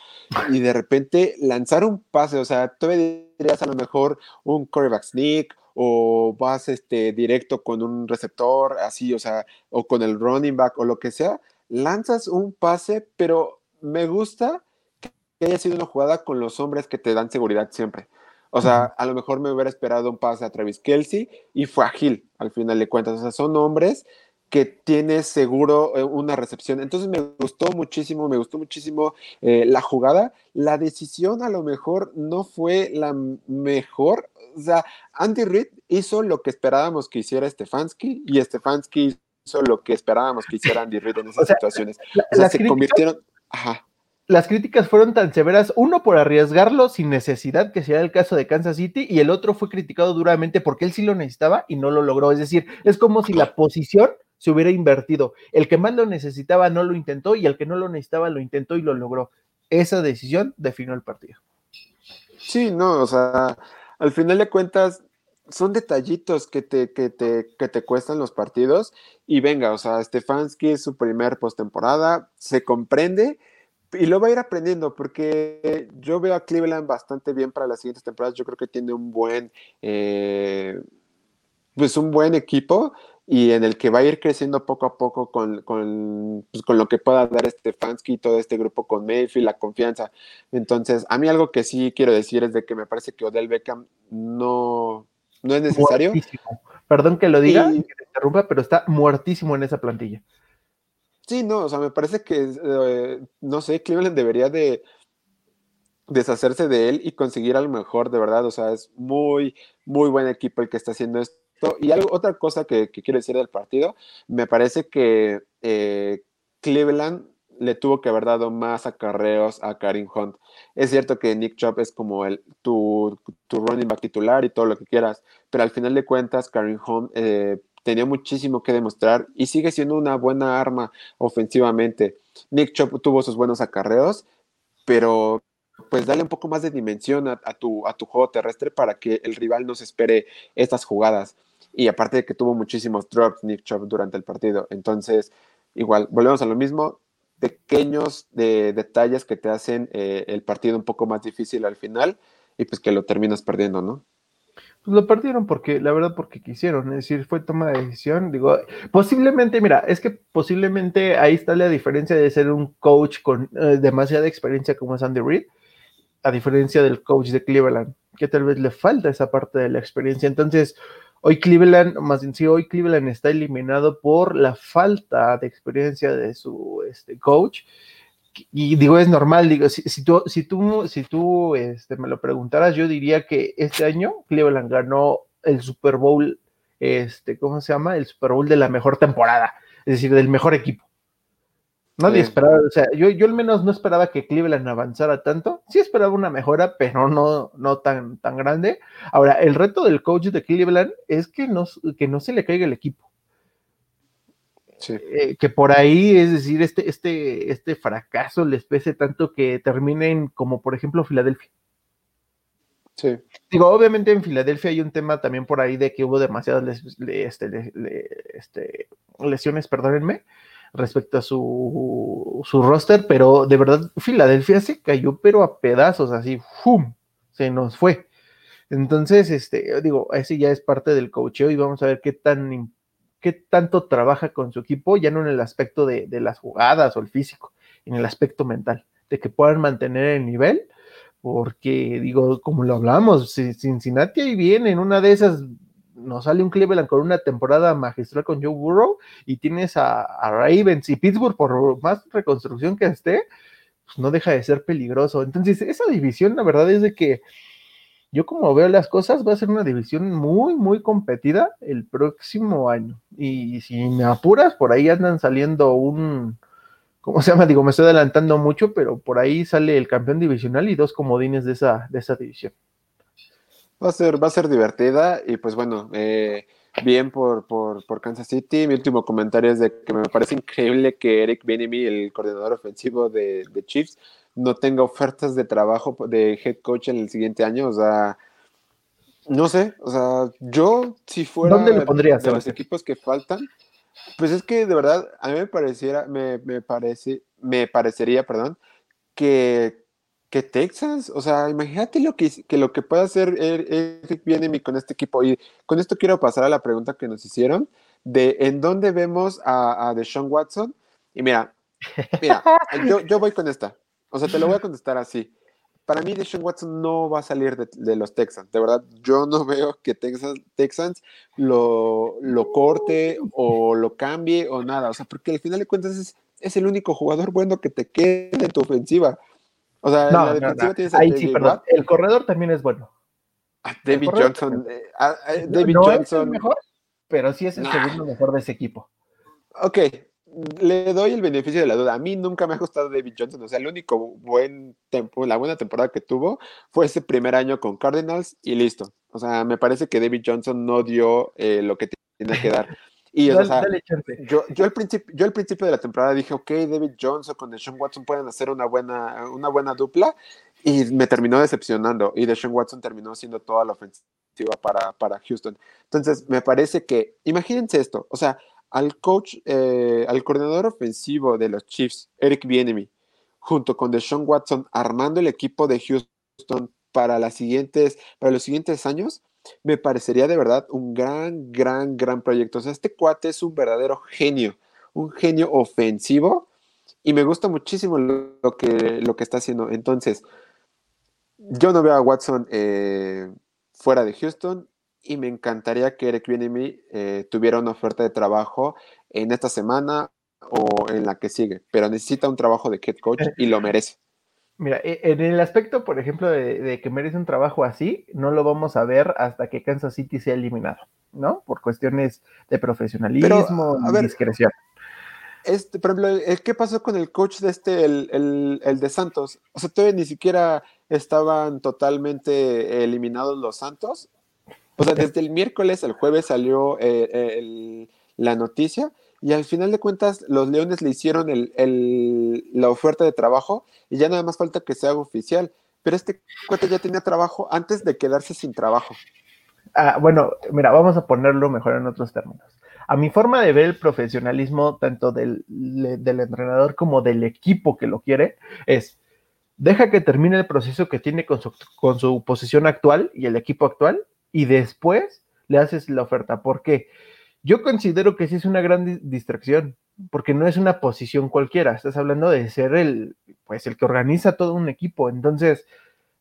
y de repente lanzar un pase, o sea, tú dirías a lo mejor un quarterback sneak, o vas este, directo con un receptor, así, o sea, o con el running back, o lo que sea, lanzas un pase, pero me gusta que haya sido una jugada con los hombres que te dan seguridad siempre. O sea, a lo mejor me hubiera esperado un pase a Travis Kelsey y fue ágil al final de cuentas. O sea, son hombres que tiene seguro eh, una recepción. Entonces me gustó muchísimo, me gustó muchísimo eh, la jugada. La decisión a lo mejor no fue la mejor. O sea, Andy Reid hizo lo que esperábamos que hiciera Stefanski y Stefanski hizo lo que esperábamos que hiciera Andy Reid en esas situaciones. o sea, se convirtieron... Ajá las críticas fueron tan severas, uno por arriesgarlo sin necesidad, que sería el caso de Kansas City, y el otro fue criticado duramente porque él sí lo necesitaba y no lo logró. Es decir, es como si la posición se hubiera invertido. El que más lo necesitaba no lo intentó y el que no lo necesitaba lo intentó y lo logró. Esa decisión definió el partido. Sí, no, o sea, al final de cuentas son detallitos que te, que te, que te cuestan los partidos y venga, o sea, Stefanski es su primer postemporada, se comprende y lo va a ir aprendiendo porque yo veo a Cleveland bastante bien para las siguientes temporadas. Yo creo que tiene un buen, eh, pues un buen equipo y en el que va a ir creciendo poco a poco con, con, pues con lo que pueda dar este Fansky y todo este grupo con Mayfield, la confianza. Entonces, a mí algo que sí quiero decir es de que me parece que Odell Beckham no, no es necesario. Perdón que lo diga, que te interrumpa, pero está muertísimo en esa plantilla. Sí, no, o sea, me parece que, eh, no sé, Cleveland debería de deshacerse de él y conseguir algo mejor, de verdad, o sea, es muy, muy buen equipo el que está haciendo esto. Y algo, otra cosa que, quiero decir del partido, me parece que eh, Cleveland le tuvo que haber dado más acarreos a Karim Hunt. Es cierto que Nick Chubb es como el, tu, tu running back titular y todo lo que quieras, pero al final de cuentas, Karim Hunt eh, tenía muchísimo que demostrar y sigue siendo una buena arma ofensivamente. Nick Chop tuvo sus buenos acarreos, pero pues dale un poco más de dimensión a, tu, a tu juego terrestre para que el rival no se espere estas jugadas. Y aparte de que tuvo muchísimos drops Nick Chop durante el partido. Entonces, igual, volvemos a lo mismo, pequeños de, detalles que te hacen eh, el partido un poco más difícil al final y pues que lo terminas perdiendo, ¿no? Pues lo perdieron porque, la verdad, porque quisieron, es decir, fue toma de decisión, digo, posiblemente, mira, es que posiblemente ahí está la diferencia de ser un coach con eh, demasiada experiencia como es Andy Reid, a diferencia del coach de Cleveland, que tal vez le falta esa parte de la experiencia. Entonces, hoy Cleveland, más bien sí, hoy Cleveland está eliminado por la falta de experiencia de su este, coach y digo, es normal, digo, si, si tú, si tú, si tú este, me lo preguntaras, yo diría que este año Cleveland ganó el Super Bowl, este, ¿cómo se llama? El Super Bowl de la mejor temporada, es decir, del mejor equipo. Nadie esperaba, o sea, yo, yo al menos no esperaba que Cleveland avanzara tanto. Sí esperaba una mejora, pero no, no tan, tan grande. Ahora, el reto del coach de Cleveland es que no, que no se le caiga el equipo. Eh, que por ahí, es decir, este, este, este fracaso les pese tanto que terminen como por ejemplo Filadelfia. Sí. Digo, obviamente en Filadelfia hay un tema también por ahí de que hubo demasiadas este, este, lesiones, perdónenme, respecto a su, su, roster, pero de verdad Filadelfia se cayó, pero a pedazos, así, ¡fum! Se nos fue. Entonces, este, digo, ese ya es parte del coacheo y vamos a ver qué tan qué tanto trabaja con su equipo, ya no en el aspecto de, las jugadas o el físico, en el aspecto mental, de que puedan mantener el nivel, porque digo, como lo hablamos, Cincinnati ahí viene, en una de esas nos sale un Cleveland con una temporada magistral con Joe Burrow y tienes a, a Ravens y Pittsburgh, por más reconstrucción que esté, pues no deja de ser peligroso. Entonces, esa división, la verdad es de que yo como veo las cosas, va a ser una división muy, muy competida el próximo año. Y si me apuras, por ahí andan saliendo un, ¿cómo se llama? Digo, me estoy adelantando mucho, pero por ahí sale el campeón divisional y dos comodines de esa, de esa división. Va a ser, va a ser divertida y pues bueno, eh, bien por, por, por, Kansas City. Mi último comentario es de que me parece increíble que Eric Benemy, el coordinador ofensivo de, de Chiefs, no tenga ofertas de trabajo de head coach en el siguiente año. O sea, no sé, o sea, yo si fuera ¿Dónde pondrías, de los equipos que faltan, pues es que de verdad a mí me pareciera, me, me parece, me parecería, perdón, que, que Texas, o sea, imagínate lo que, que lo que puede hacer Eric Bienemy con este equipo. Y con esto quiero pasar a la pregunta que nos hicieron de en dónde vemos a, a Deshaun Watson. Y mira, mira, yo, yo voy con esta. O sea, te lo voy a contestar así. para mí Deshaun Watson no va a salir de, los Texans. De verdad, yo no veo que Texans, Texans lo, lo, corte o lo cambie o nada. O sea, porque al final de cuentas es, es el único jugador bueno que te queda en tu ofensiva. O sea, la defensiva tienes Ahí sí, perdón. El corredor también es bueno. Ah, David Johnson. Eh, ah, eh, David no Johnson. Es el mejor, pero sí es el segundo mejor de ese equipo. Ok, le doy el beneficio de la duda. A mí nunca me ha gustado David Johnson. O sea, el único buen tiempo, la buena temporada que tuvo fue ese primer año con Cardinals y listo. O sea, me parece que David Johnson no dio eh, lo que tenía que dar. Y o sea, yo, yo, al principio, yo al principio de la temporada dije, ok, David Johnson con Deshaun Watson pueden hacer una buena, una buena dupla. Y me terminó decepcionando. Y Deshaun Watson terminó siendo toda la ofensiva para, para Houston. Entonces, me parece que, imagínense esto, o sea, al coach, eh, al coordinador ofensivo de los Chiefs, Eric Bienemy, junto con Deshaun Watson, armando el equipo de Houston para, los siguientes años, me parecería de verdad un gran, gran, gran proyecto. O sea, este cuate es un verdadero genio, un genio ofensivo y me gusta muchísimo lo, que, lo que está haciendo. Entonces, yo no veo a Watson eh, fuera de Houston y me encantaría que Eric Bienemy eh, tuviera una oferta de trabajo en esta semana o en la que sigue, pero necesita un trabajo de head coach y lo merece. Mira, e, en el aspecto, por ejemplo, de, que merece un trabajo así, no lo vamos a ver hasta que Kansas City sea eliminado, ¿no? Por cuestiones de profesionalismo y discreción. Este, por ejemplo, ¿qué pasó con el coach de este, el, el de Santos? O sea, todavía ni siquiera estaban totalmente eliminados los Santos o sea, desde el miércoles al jueves salió eh, la noticia y al final de cuentas los Leones le hicieron la oferta de trabajo y ya nada más falta que se haga oficial. Pero este cuate ya tenía trabajo antes de quedarse sin trabajo. Ah, bueno, mira, vamos a ponerlo mejor en otros términos. A mi forma de ver el profesionalismo tanto del, del entrenador como del equipo que lo quiere es deja que termine el proceso que tiene con su, con su posición actual y el equipo actual y después le haces la oferta. ¿Por qué? Yo considero que sí es una gran distracción, porque no es una posición cualquiera, estás hablando de ser el, pues el que organiza todo un equipo. Entonces,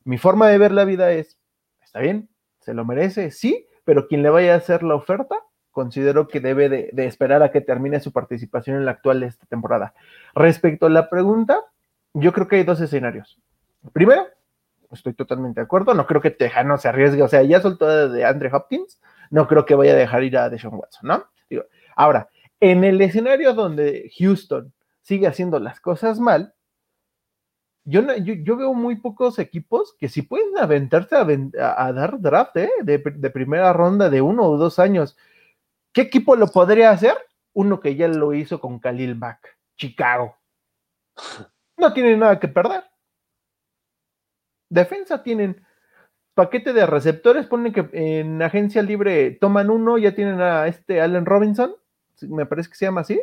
mi forma de ver la vida es, está bien, se lo merece, sí, pero quien le vaya a hacer la oferta, considero que debe de, esperar a que termine su participación en la actual esta temporada. Respecto a la pregunta, yo creo que hay dos escenarios. Primero, estoy totalmente de acuerdo. No creo que Tejano se arriesgue. O sea, ya soltó de Andre Hopkins. No creo que vaya a dejar ir a Deshaun Watson, ¿no? Ahora, en el escenario donde Houston sigue haciendo las cosas mal, yo, yo, veo muy pocos equipos que si pueden aventarse a, dar draft ¿eh? de, de, primera ronda de uno o dos años. ¿Qué equipo lo podría hacer? Uno que ya lo hizo con Khalil Mack, Chicago. No tiene nada que perder. Defensa tienen paquete de receptores, ponen que en agencia libre toman uno, ya tienen a este Allen Robinson, me parece que se llama así.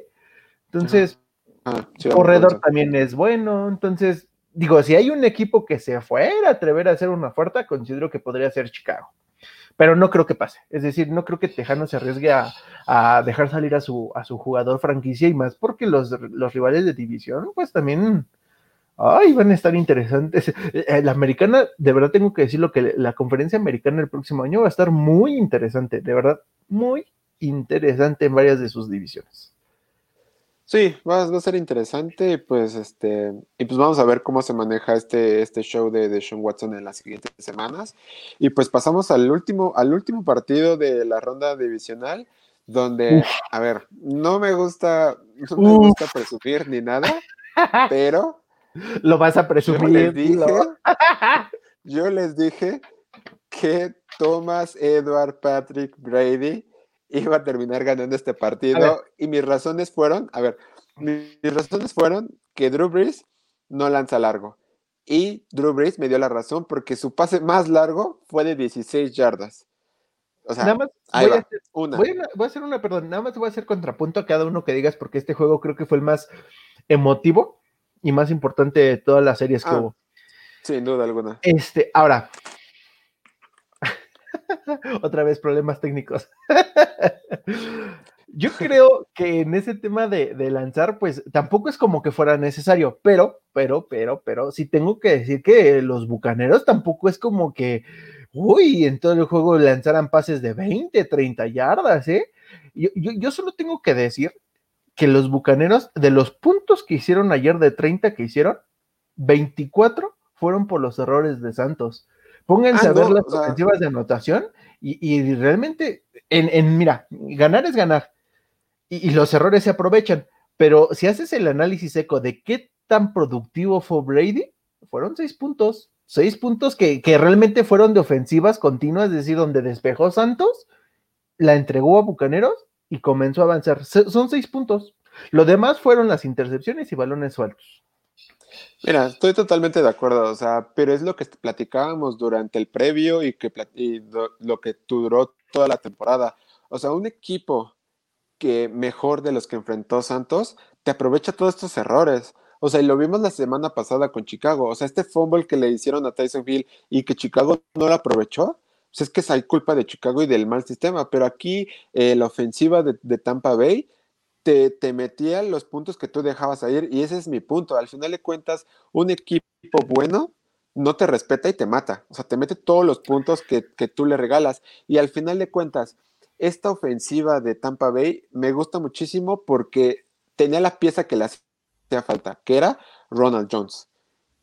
Entonces, ah, corredor también es bueno. Entonces, digo, si hay un equipo que se fuera a atrever a hacer una oferta, considero que podría ser Chicago. Pero no creo que pase. Es decir, no creo que Tejano se arriesgue a, dejar salir a su, a su jugador franquicia y más porque los, los rivales de división, pues también Ay, van a estar interesantes. Eh, la americana, de verdad tengo que decirlo que la conferencia americana el próximo año va a estar muy interesante, de verdad, muy interesante en varias de sus divisiones. Sí, va, a ser interesante, pues este, y pues vamos a ver cómo se maneja este, este show de, de Sean Watson en las siguientes semanas. Y pues pasamos al último, al último partido de la ronda divisional, donde, a ver, no me gusta, no me gusta presumir ni nada, pero Lo vas a presumir. Yo les dije, que Thomas Edward Patrick Brady iba a terminar ganando este partido y mis razones fueron, a ver, mis razones fueron que Drew Brees no lanza largo y Drew Brees me dio la razón porque su pase más largo fue de 16 yardas. O sea, voy, a hacer, una. Voy, a, hacer una, perdón, nada más voy a hacer contrapunto a cada uno que digas porque este juego creo que fue el más emotivo y más importante de todas las series que ah, hubo. Sin duda alguna. Este, ahora. Otra vez problemas técnicos. Yo creo que en ese tema de, lanzar, pues tampoco es como que fuera necesario, pero, pero, pero, pero, sí tengo que decir que los bucaneros tampoco es como que, uy, en todo el juego lanzaran pases de 20, 30 yardas, ¿eh? Yo, yo, solo tengo que decir que los bucaneros, de los puntos que hicieron ayer de 30 que hicieron, 24 fueron por los errores de Santos. Pónganse ah, a ver las ofensivas de anotación y, realmente, en, mira, ganar es ganar y, los errores se aprovechan, pero si haces el análisis eco de qué tan productivo fue Brady, fueron seis puntos, seis puntos que, que realmente fueron de ofensivas continuas, es decir, donde despejó Santos, la entregó a Bucaneros y comenzó a avanzar. son seis puntos. Lo demás fueron las intercepciones y balones sueltos. Mira, estoy totalmente de acuerdo, o sea, pero es lo que platicábamos durante el previo y, que, lo que duró toda la temporada. O sea, un equipo que mejor de los que enfrentó Santos te aprovecha todos estos errores. O sea, y lo vimos la semana pasada con Chicago. O sea, este fumble que le hicieron a Tyson Hill y que Chicago no lo aprovechó, pues es que es hay culpa de Chicago y del mal sistema. Pero aquí eh, la ofensiva de Tampa Bay te, te metía los puntos que tú dejabas ayer y ese es mi punto. Al final de cuentas, un equipo bueno no te respeta y te mata. O sea, te mete todos los puntos que, que tú le regalas. Y al final de cuentas, esta ofensiva de Tampa Bay me gusta muchísimo porque tenía la pieza que le hacía falta, que era Ronald Jones.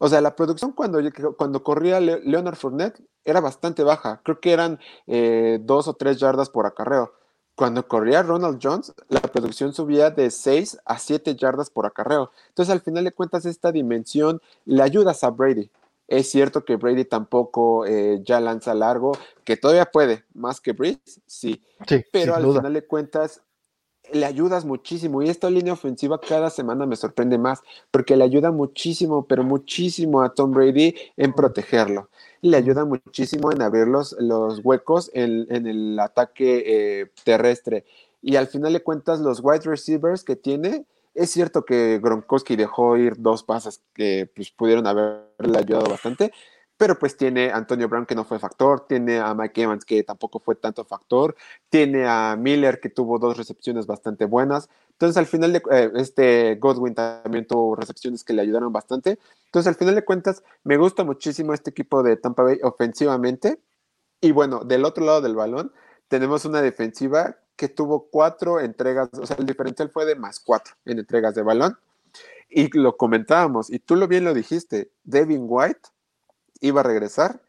O sea, la producción cuando, cuando corría Leonard Fournette era bastante baja. Creo que eran eh, dos o tres yardas por acarreo. Cuando corría Ronald Jones, la producción subía de 6 a 7 yardas por acarreo. Entonces, al final de cuentas, esta dimensión le ayudas a Brady. Es cierto que Brady tampoco eh, ya lanza largo, que todavía puede, más que Breeze, sí. sí pero al final de cuentas, le ayudas muchísimo. Y esta línea ofensiva cada semana me sorprende más, porque le ayuda muchísimo, pero muchísimo a Tom Brady en protegerlo le ayuda muchísimo en abrir los, huecos en, el ataque eh, terrestre. Y al final de cuentas, los wide receivers que tiene, es cierto que Gronkowski dejó ir dos pases que pues, pudieron haberle ayudado bastante, pero pues tiene a Antonio Brown que no fue factor, tiene a Mike Evans que tampoco fue tanto factor, tiene a Miller que tuvo dos recepciones bastante buenas. Entonces al final de eh, este Godwin también tuvo recepciones que le ayudaron bastante. Entonces al final de cuentas me gusta muchísimo este equipo de Tampa Bay ofensivamente. Y bueno, del otro lado del balón tenemos una defensiva que tuvo cuatro entregas, o sea, el diferencial fue de más cuatro en entregas de balón. Y lo comentábamos, y tú lo bien lo dijiste, Devin White iba a regresar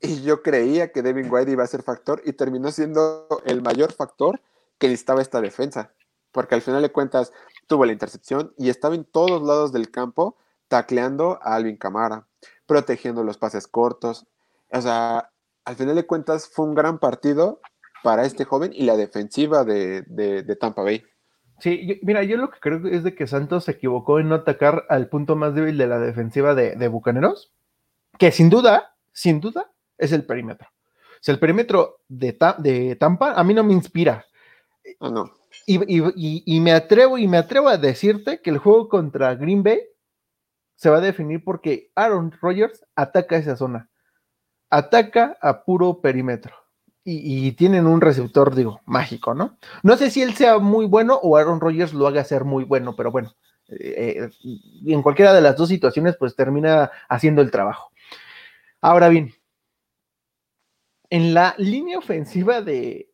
y yo creía que Devin White iba a ser factor y terminó siendo el mayor factor que necesitaba esta defensa, porque al final de cuentas tuvo la intercepción y estaba en todos lados del campo tacleando a Alvin Camara, protegiendo los pases cortos. O sea, al final de cuentas fue un gran partido para este joven y la defensiva de, Tampa Bay. Sí, mira, yo lo que creo es de que Santos se equivocó en no atacar al punto más débil de la defensiva de, de Bucaneros, que sin duda, sin duda, es el perímetro. O sea, el perímetro de, de Tampa a mí no me inspira. Ah, no. Y, me atrevo y me atrevo a decirte que el juego contra Green Bay se va a definir porque Aaron Rodgers ataca esa zona. Ataca a puro perímetro. Y, tienen un receptor, digo, mágico, ¿no? No sé si él sea muy bueno o Aaron Rodgers lo haga ser muy bueno, pero bueno, eh, en cualquiera de las dos situaciones, pues termina haciendo el trabajo. Ahora bien, en la línea ofensiva de,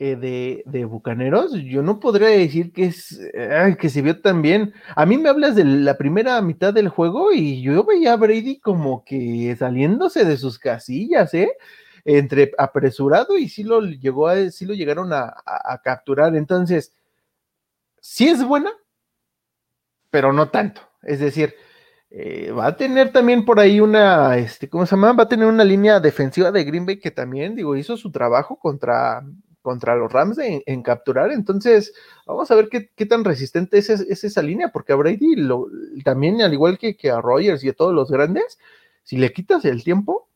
eh, de, Bucaneros, yo no podría decir que, es, que se vio tan bien. A mí me hablas de la primera mitad del juego y yo veía a Brady como que saliéndose de sus casillas, ¿eh? Entre apresurado y sí lo llegó a, sí lo llegaron a, a capturar. Entonces, sí es buena, pero no tanto. Es decir, eh, va a tener también por ahí una, este, ¿cómo se llama? Va a tener una línea defensiva de Green Bay que también, digo, hizo su trabajo contra, contra los Rams en, capturar. Entonces, vamos a ver qué, tan resistente es, esa línea, porque a Brady también, al igual que, que, a Rogers y a todos los grandes, si le quitas el tiempo,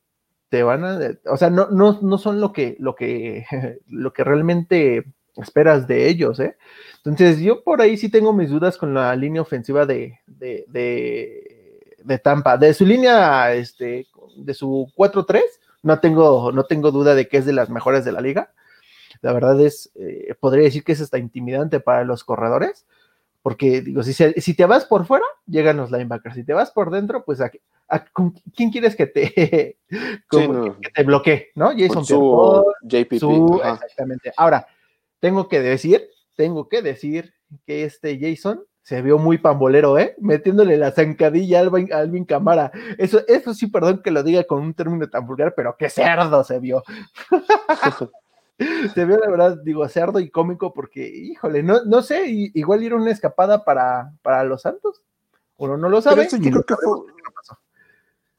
te van a, o sea, no, no, no son lo que, lo que, lo que realmente esperas de ellos, ¿eh? Entonces, yo por ahí sí tengo mis dudas con la línea ofensiva de de Tampa. De su línea, este, de su 4-3, no tengo, no tengo duda de que es de las mejores de la liga. la verdad es, eh, podría decir que es hasta intimidante para los corredores, porque digo, si, si te vas por fuera, llegan los linebackers, si te vas por dentro, pues a, ¿quién quieres que te, te bloquee? ¿No? Jason su, JPP. exactamente. Ahora, tengo que decir, tengo que decir que este Jason se vio muy pambolero, ¿eh? Metiéndole la zancadilla a Alvin, Alvin Camara. Eso, eso sí, perdón que lo diga con un término tan vulgar, pero qué cerdo se vio. se vio, la verdad, digo, cerdo y cómico porque, híjole, no, no sé, igual era una escapada para, para los Santos. Uno no lo sabe.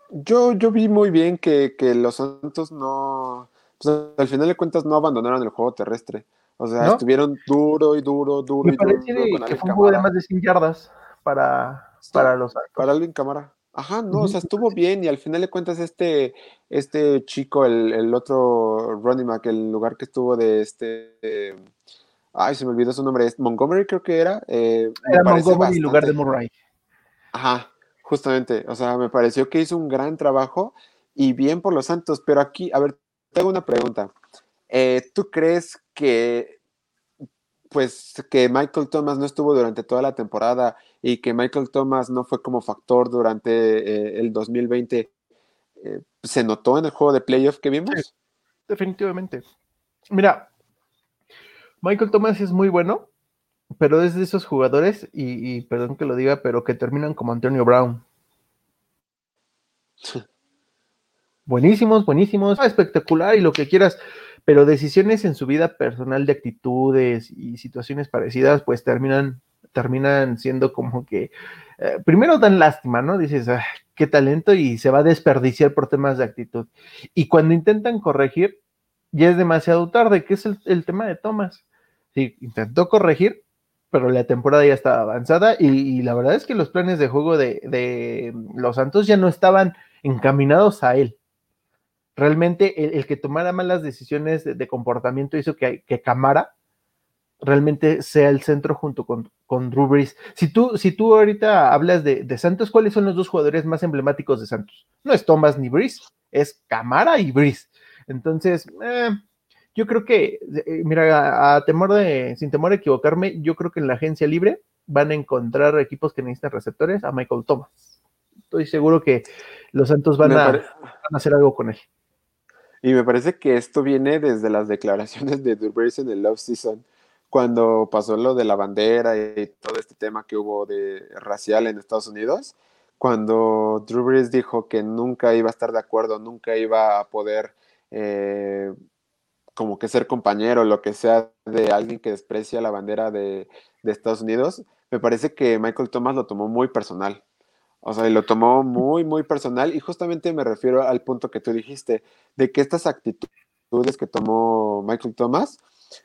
yo, yo, vi muy bien que, que los Santos no, pues, al final de cuentas no abandonaron el juego terrestre. O sea, estuvieron duro y duro, duro Me y duro. que fue un juego de más de 100 yardas para, para los Para Alvin Camara. Ajá, no, o sea, estuvo bien y al final de cuentas este, este chico, el, el otro running back, el lugar que estuvo de este, ay, se me olvidó su nombre, Montgomery creo que era. Eh, era Montgomery en lugar de Murray. Ajá, justamente, o sea, me pareció que hizo un gran trabajo y bien por los Santos, pero aquí, a ver, tengo una pregunta. Eh, ¿Tú crees que pues que Michael Thomas no estuvo durante toda la temporada y que Michael Thomas no fue como factor durante eh, el 2020, eh, ¿se notó en el juego de playoff que vimos? definitivamente. Mira, Michael Thomas es muy bueno, pero es de esos jugadores, y, y perdón que lo diga, pero que terminan como Antonio Brown. buenísimos, buenísimos, espectacular y lo que quieras, pero decisiones en su vida personal de actitudes y situaciones parecidas, pues terminan, terminan siendo como que, eh, primero dan lástima, ¿no? Dices, qué talento y se va a desperdiciar por temas de actitud. Y cuando intentan corregir, ya es demasiado tarde, que es el, tema de Thomas. Sí, intentó corregir, pero la temporada ya estaba avanzada y, la verdad es que los planes de juego de, de los Santos ya no estaban encaminados a él realmente el, que tomara malas decisiones de, comportamiento hizo que, que, Camara realmente sea el centro junto con, con Drew Brees. Si tú, si tú ahorita hablas de, Santos, ¿cuáles son los dos jugadores más emblemáticos de Santos? No es Thomas ni Brees, es Camara y Brees. Entonces, eh, yo creo que, eh, mira, a, temor de, sin temor a equivocarme, yo creo que en la agencia libre van a encontrar equipos que necesitan receptores a Michael Thomas. Estoy seguro que los Santos van, a, van a hacer algo con él. Y me parece que esto viene desde las declaraciones de Drew Brees en el off-season, cuando pasó lo de la bandera y todo este tema que hubo de racial en Estados Unidos, cuando Drew Brees dijo que nunca iba a estar de acuerdo, nunca iba a poder eh, como que ser compañero, lo que sea de alguien que desprecia la bandera de, de Estados Unidos, me parece que Michael Thomas lo tomó muy personal. O sea, y lo tomó muy, muy personal y justamente me refiero al punto que tú dijiste, de que estas actitudes que tomó Michael Thomas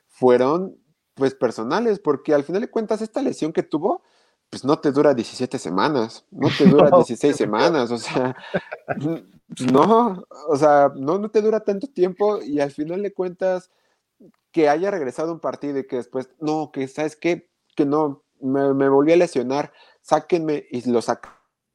fueron pues personales, porque al final de cuentas esta lesión que tuvo, pues no te dura 17 semanas, no te dura 16 semanas, o sea, no, o sea, no, no te dura tanto tiempo y al final de cuentas que haya regresado un partido y que después, no, que sabes qué, que no, me, me volví a lesionar, sáquenme y lo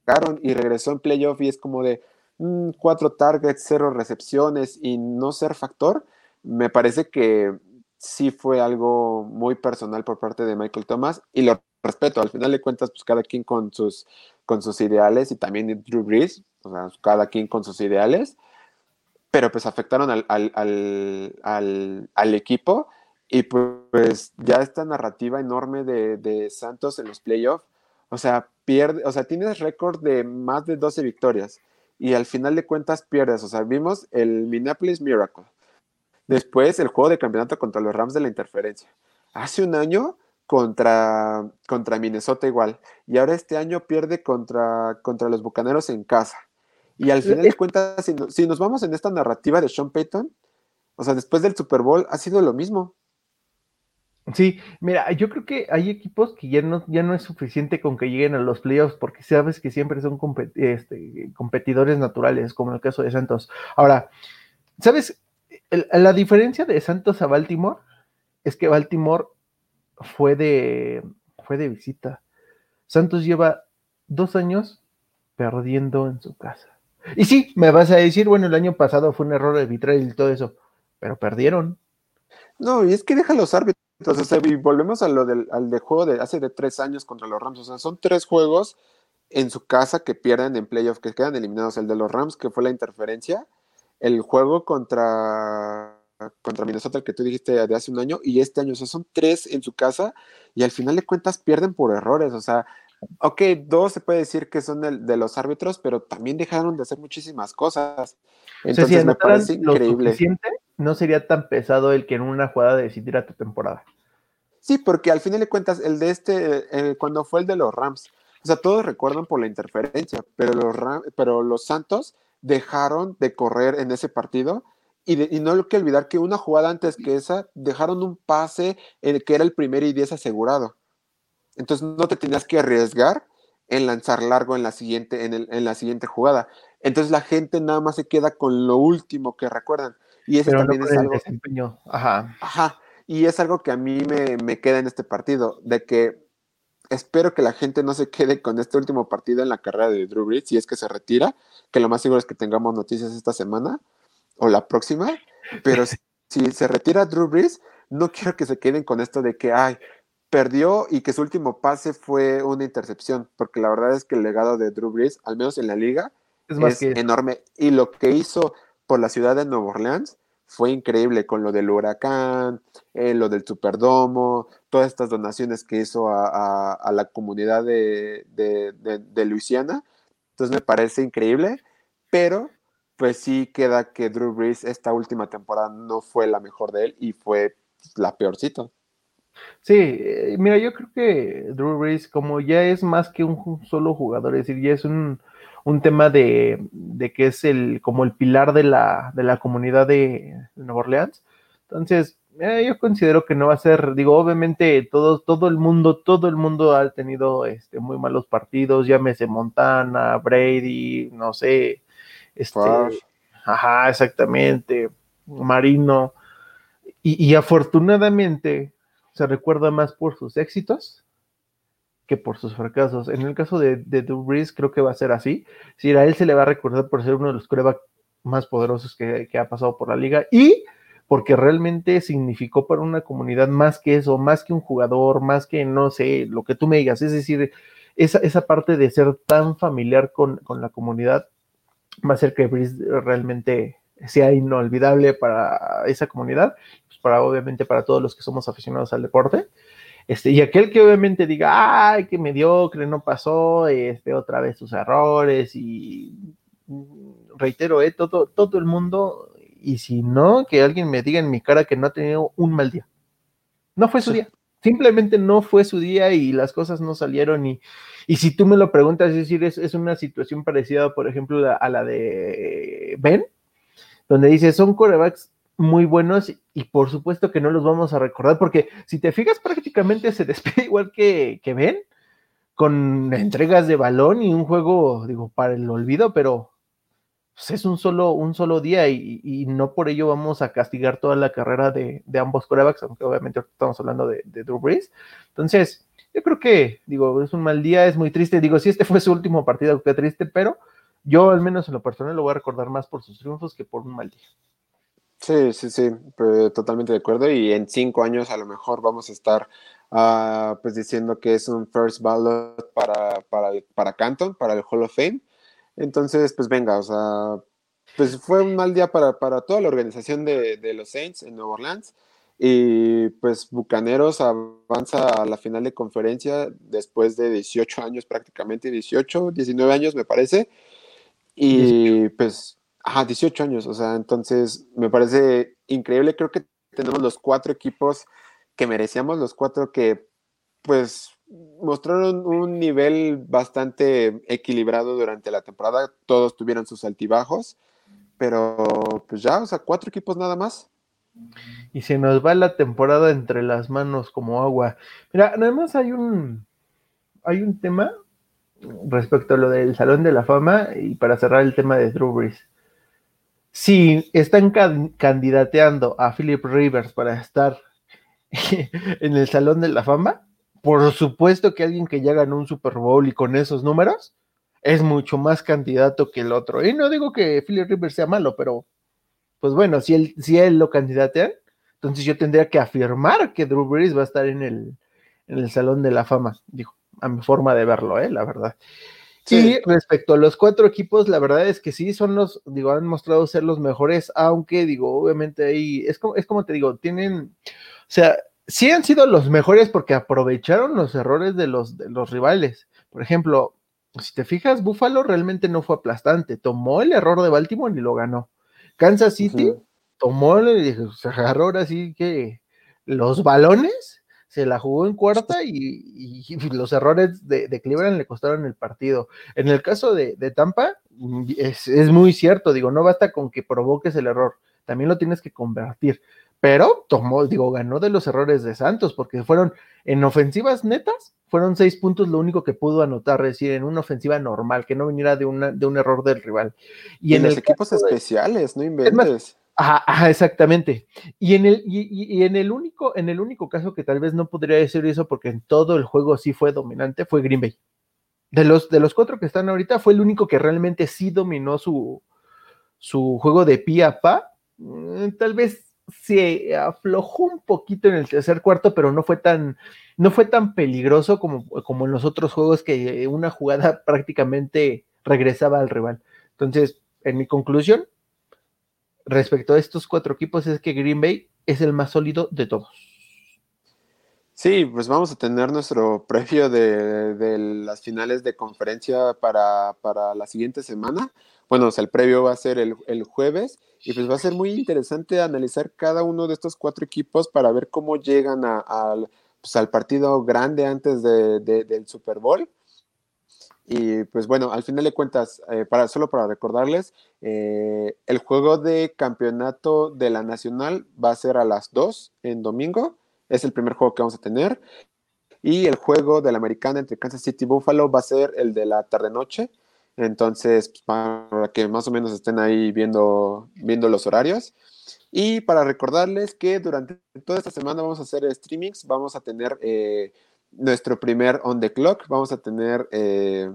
saca y regresó en playoff y es como de mm, cuatro targets, cero recepciones y no ser factor, me parece que sí fue algo muy personal por parte de Michael Thomas y lo respeto. Al final de cuentas, pues cada quien con sus, con sus ideales y también Drew Brees, o sea, cada quien con sus ideales, pero pues afectaron al, al, al, equipo y pues ya esta narrativa enorme de, de Santos en los playoffs o sea, pierde, o sea, tienes récord de más de 12 victorias y al final de cuentas pierdes. O sea, vimos el Minneapolis Miracle. Después el juego de campeonato contra los Rams de la interferencia. Hace un año contra, contra Minnesota igual. Y ahora este año pierde contra, contra los Bucaneros en casa. Y al final de cuentas, si, si nos vamos en esta narrativa de Sean Payton, o sea, después del Super Bowl ha sido lo mismo. Sí, mira, yo creo que hay equipos que ya no, ya no es suficiente con que lleguen a los playoffs, porque sabes que siempre son este, competidores naturales, como el caso de Santos. Ahora, ¿sabes? la diferencia de Santos a Baltimore es que Baltimore fue de, fue de visita. Santos lleva dos años perdiendo en su casa. Y sí, me vas a decir, bueno, el año pasado fue un error arbitral y todo eso, pero perdieron No, y es que deja los árbitros. O sea, y volvemos a lo del al de juego de hace de tres años contra los Rams. O sea, son tres juegos en su casa que pierden en playoff, que quedan eliminados. El de los Rams, que fue la interferencia. El juego contra, contra Minnesota, el que tú dijiste de hace un año, y este año. O sea, son tres en su casa y al final de cuentas pierden por errores. O sea, ok, dos se puede decir que son de, los árbitros, pero también dejaron de hacer muchísimas cosas. Entonces me parece increíble. No sería tan pesado el que en una jugada decidiera tu temporada. Sí, porque al final de cuentas, el de este, eh, cuando fue el de los Rams, o sea, todos recuerdan por la interferencia, pero los, pero los Santos dejaron de correr en ese partido y, no hay que olvidar que una jugada antes que esa dejaron un pase en el que era el primer y diez asegurado. Entonces no te tenías que arriesgar en lanzar largo en la siguiente, en, la siguiente jugada. Entonces la gente nada más se queda con lo último que recuerdan. Y eso también es algo. Desempeño. Ajá. Ajá. Y es algo que a mí me, me queda en este partido, de que espero que la gente no se quede con este último partido en la carrera de Drew Brees, si es que se retira, que lo más seguro es que tengamos noticias esta semana o la próxima, pero si se retira Drew Brees, no quiero que se queden con esto de que, ay, perdió y que su último pase fue una intercepción, porque la verdad es que el legado de Drew Brees, al menos en la liga, es, enorme. Y lo que hizo por la ciudad de Nueva Orleans fue increíble con lo del huracán, eh, lo del superdomo, todas estas donaciones que hizo a, la comunidad de, de, Luisiana. Entonces me parece increíble, pero pues sí queda que Drew Brees esta última temporada no fue la mejor de él y fue la peorcito. Sí, eh, mira, yo creo que Drew Brees, como ya es más que un solo jugador, es decir, ya es un, tema de, que es el como el pilar de la, de la comunidad de, Nueva Orleans. Entonces, eh, yo considero que no va a ser, digo, obviamente todo, todo el mundo, todo el mundo ha tenido este, muy malos partidos, llámese Montana, Brady, no sé, este, ajá, exactamente, Marino, y, y afortunadamente se recuerda más por sus éxitos que por sus fracasos. En el caso de, de Drew Brees, creo que va a ser así. Si a él se le va a recordar por ser uno de los corebacks más poderosos que, ha pasado por la liga y porque realmente significó para una comunidad más que eso, más que un jugador, más que, no sé, lo que tú me digas. Es decir, esa, esa parte de ser tan familiar con, con la comunidad va a ser que Brees realmente sea inolvidable para esa comunidad, pues para obviamente para todos los que somos aficionados al deporte. Este, y aquel que obviamente diga, ay, que mediocre, no pasó, este, otra vez sus errores, y reitero, eh, todo, todo el mundo, y si no, que alguien me diga en mi cara que no ha tenido un mal día. No fue su día, simplemente no fue su día y las cosas no salieron. Y, y si tú me lo preguntas, es decir, es, es una situación parecida, por ejemplo, a la de Ben, donde dice, son corebacks muy buenos y por supuesto que no los vamos a recordar porque si te fijas prácticamente se despide igual que, que Ben con entregas de balón y un juego, digo, para el olvido, pero pues, es un solo, un solo día y, no por ello vamos a castigar toda la carrera de, ambos corebacks, aunque obviamente estamos hablando de, Drew Brees. Entonces, yo creo que, digo, es un mal día, es muy triste. Digo, si este fue su último partido, qué triste, pero yo, al menos en lo personal, lo voy a recordar más por sus triunfos que por un mal día. Sí, sí, sí, totalmente de acuerdo. Y en cinco años a lo mejor vamos a estar uh, pues diciendo que es un first ballot para, para, para Canton, para el Hall of Fame. Entonces, pues venga, o sea, pues fue un mal día para, para toda la organización de, de, los Saints en Nueva Orleans. Y pues Bucaneros avanza a la final de conferencia después de 18 años prácticamente, 18, 19 años me parece. Y pues, ajá, 18 años, o sea, entonces me parece increíble. Creo que tenemos los cuatro equipos que merecíamos, los cuatro que pues mostraron un nivel bastante equilibrado durante la temporada. Todos tuvieron sus altibajos, pero pues ya, o sea, cuatro equipos nada más. Y se nos va la temporada entre las manos como agua. Mira, además hay un hay un tema respecto a lo del Salón de la Fama y para cerrar el tema de Drew Brees. Si están candidateando a Philip Rivers para estar en el Salón de la Fama, por supuesto que alguien que ya ganó un Super Bowl y con esos números es mucho más candidato que el otro. Y no digo que Philip Rivers sea malo, pero pues bueno, si él, si él lo candidatean, Entonces yo tendría que afirmar que Drew Brees va a estar en el, en el Salón de la Fama, digo, a mi forma de verlo, ¿eh? la verdad. Sí. Y respecto a los cuatro equipos, la verdad es que sí, son los, digo, han mostrado ser los mejores, aunque, digo, obviamente ahí, es como, es como te digo, tienen, o sea, sí han sido los mejores porque aprovecharon los errores de los, de los rivales. Por ejemplo, si te fijas, Buffalo realmente no fue aplastante, tomó el error de Baltimore y lo ganó. Kansas City tomó, se agarró ahora sí que los balones se la jugó en cuarta y, los errores de, Cleveland le costaron el partido. En el caso de, Tampa, mm, es, muy cierto, digo, no basta con que provoques el error, también lo tienes que convertir. Pero tomó, digo, ganó de los errores de Santos, porque fueron en ofensivas netas, fueron seis puntos lo único que pudo anotar, es decir, en una ofensiva normal, que no viniera de, una, de un error del rival. Y, en los equipos especiales, no inventes. Exactamente. Y en el, y, en el único, en el único caso que tal vez no podría decir eso, porque en todo el juego sí fue dominante, fue Green Bay. De los, de los cuatro que están ahorita, fue el único que realmente sí dominó su, su juego de pie a pa. Mm, tal vez se aflojó un poquito en el tercer cuarto, pero no fue tan, no fue tan peligroso como, como en los otros juegos que una jugada prácticamente regresaba al rival. Entonces, en mi conclusión, respecto a estos cuatro equipos es que Green Bay es el más sólido de todos. Sí, pues vamos a tener nuestro previo de, las finales de conferencia para, la siguiente semana. Bueno, el previo va a ser el, jueves y pues va a ser muy interesante analizar cada uno de estos cuatro equipos para ver cómo llegan pues, al partido grande antes del Super Bowl. Y pues bueno, al final de cuentas, eh, para, solo para recordarles, eh, el juego de campeonato de la Nacional va a ser a las 2 en domingo. Es el primer juego que vamos a tener. Y el juego de la Americana entre Kansas City y Buffalo va a ser el de la tarde-noche. Entonces, pues, para que más o menos estén ahí viendo, viendo los horarios. Y para recordarles que durante toda esta semana vamos a hacer streamings, vamos a tener eh, nuestro primer On the Clock. Vamos a tener eh,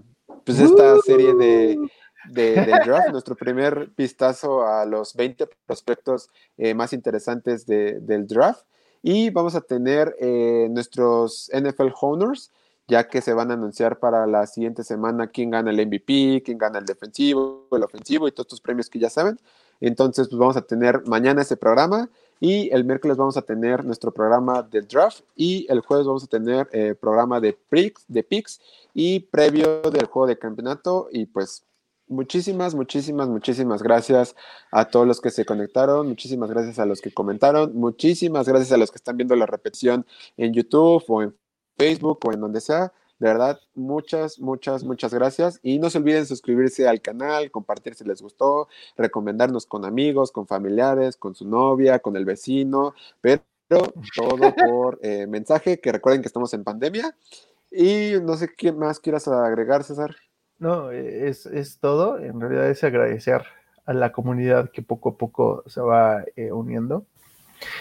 pues esta serie de, de, draft, nuestro primer vistazo a los 20 prospectos eh, más interesantes del draft. Y vamos a tener eh, nuestros NFL Honors, ya que se van a anunciar para la siguiente semana quién gana el MVP, quién gana el defensivo, el ofensivo y todos estos premios que ya saben. Entonces, pues vamos a tener mañana ese programa y el miércoles vamos a tener nuestro programa de draft y el jueves vamos a tener eh, programa de picks, de picks y previo del juego de campeonato. Y pues muchísimas, muchísimas, muchísimas gracias a todos los que se conectaron, muchísimas gracias a los que comentaron, muchísimas gracias a los que están viendo la repetición en YouTube o en Facebook o en donde sea. De verdad, muchas, muchas, muchas gracias. Y no se olviden suscribirse al canal, compartir si les gustó, recomendarnos con amigos, con familiares, con su novia, con el vecino, pero todo por eh, mensaje, que recuerden que estamos en pandemia. Y no sé qué más quieras agregar, César. No, es, es todo. En realidad es agradecer a la comunidad que poco a poco se va eh, uniendo.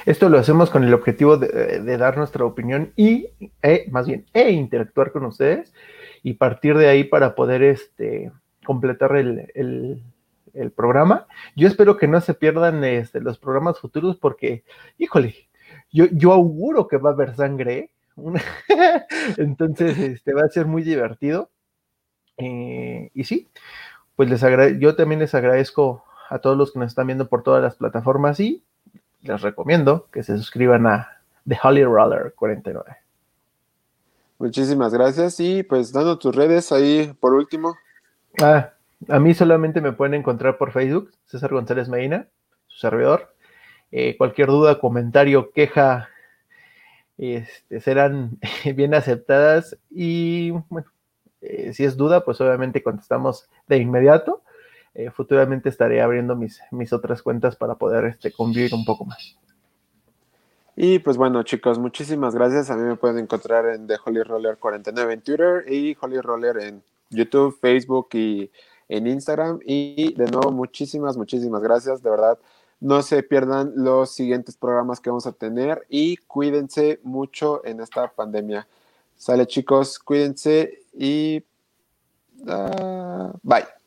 Esto lo hacemos con el objetivo de, dar nuestra opinión y, e, más bien, e interactuar con ustedes y partir de ahí para poder este, completar el, programa. Yo espero que no se pierdan este, los programas futuros porque, híjole, yo, yo auguro que va a haber sangre. ¿eh? Entonces, este, va a ser muy divertido. Eh, y sí, pues les yo también les agradezco a todos los que nos están viendo por todas las plataformas y les recomiendo que se suscriban a The Holly Roller 49. Muchísimas gracias y pues dando tus redes ahí por último. Ah, a mí solamente me pueden encontrar por Facebook, César González Medina, su servidor. Eh, cualquier duda, comentario, queja, este, serán bien aceptadas y bueno, eh, si es duda, pues obviamente contestamos de inmediato. Eh, futuramente estaré abriendo mis, mis otras cuentas para poder este, convivir un poco más. Y pues bueno, chicos, muchísimas gracias. A mí me pueden encontrar en The Holy Roller 49 en Twitter y Holy Roller en YouTube, Facebook y en Instagram. Y de nuevo, muchísimas, muchísimas gracias. De verdad, no se pierdan los siguientes programas que vamos a tener y cuídense mucho en esta pandemia. Sale chicos, cuídense y uh, bye.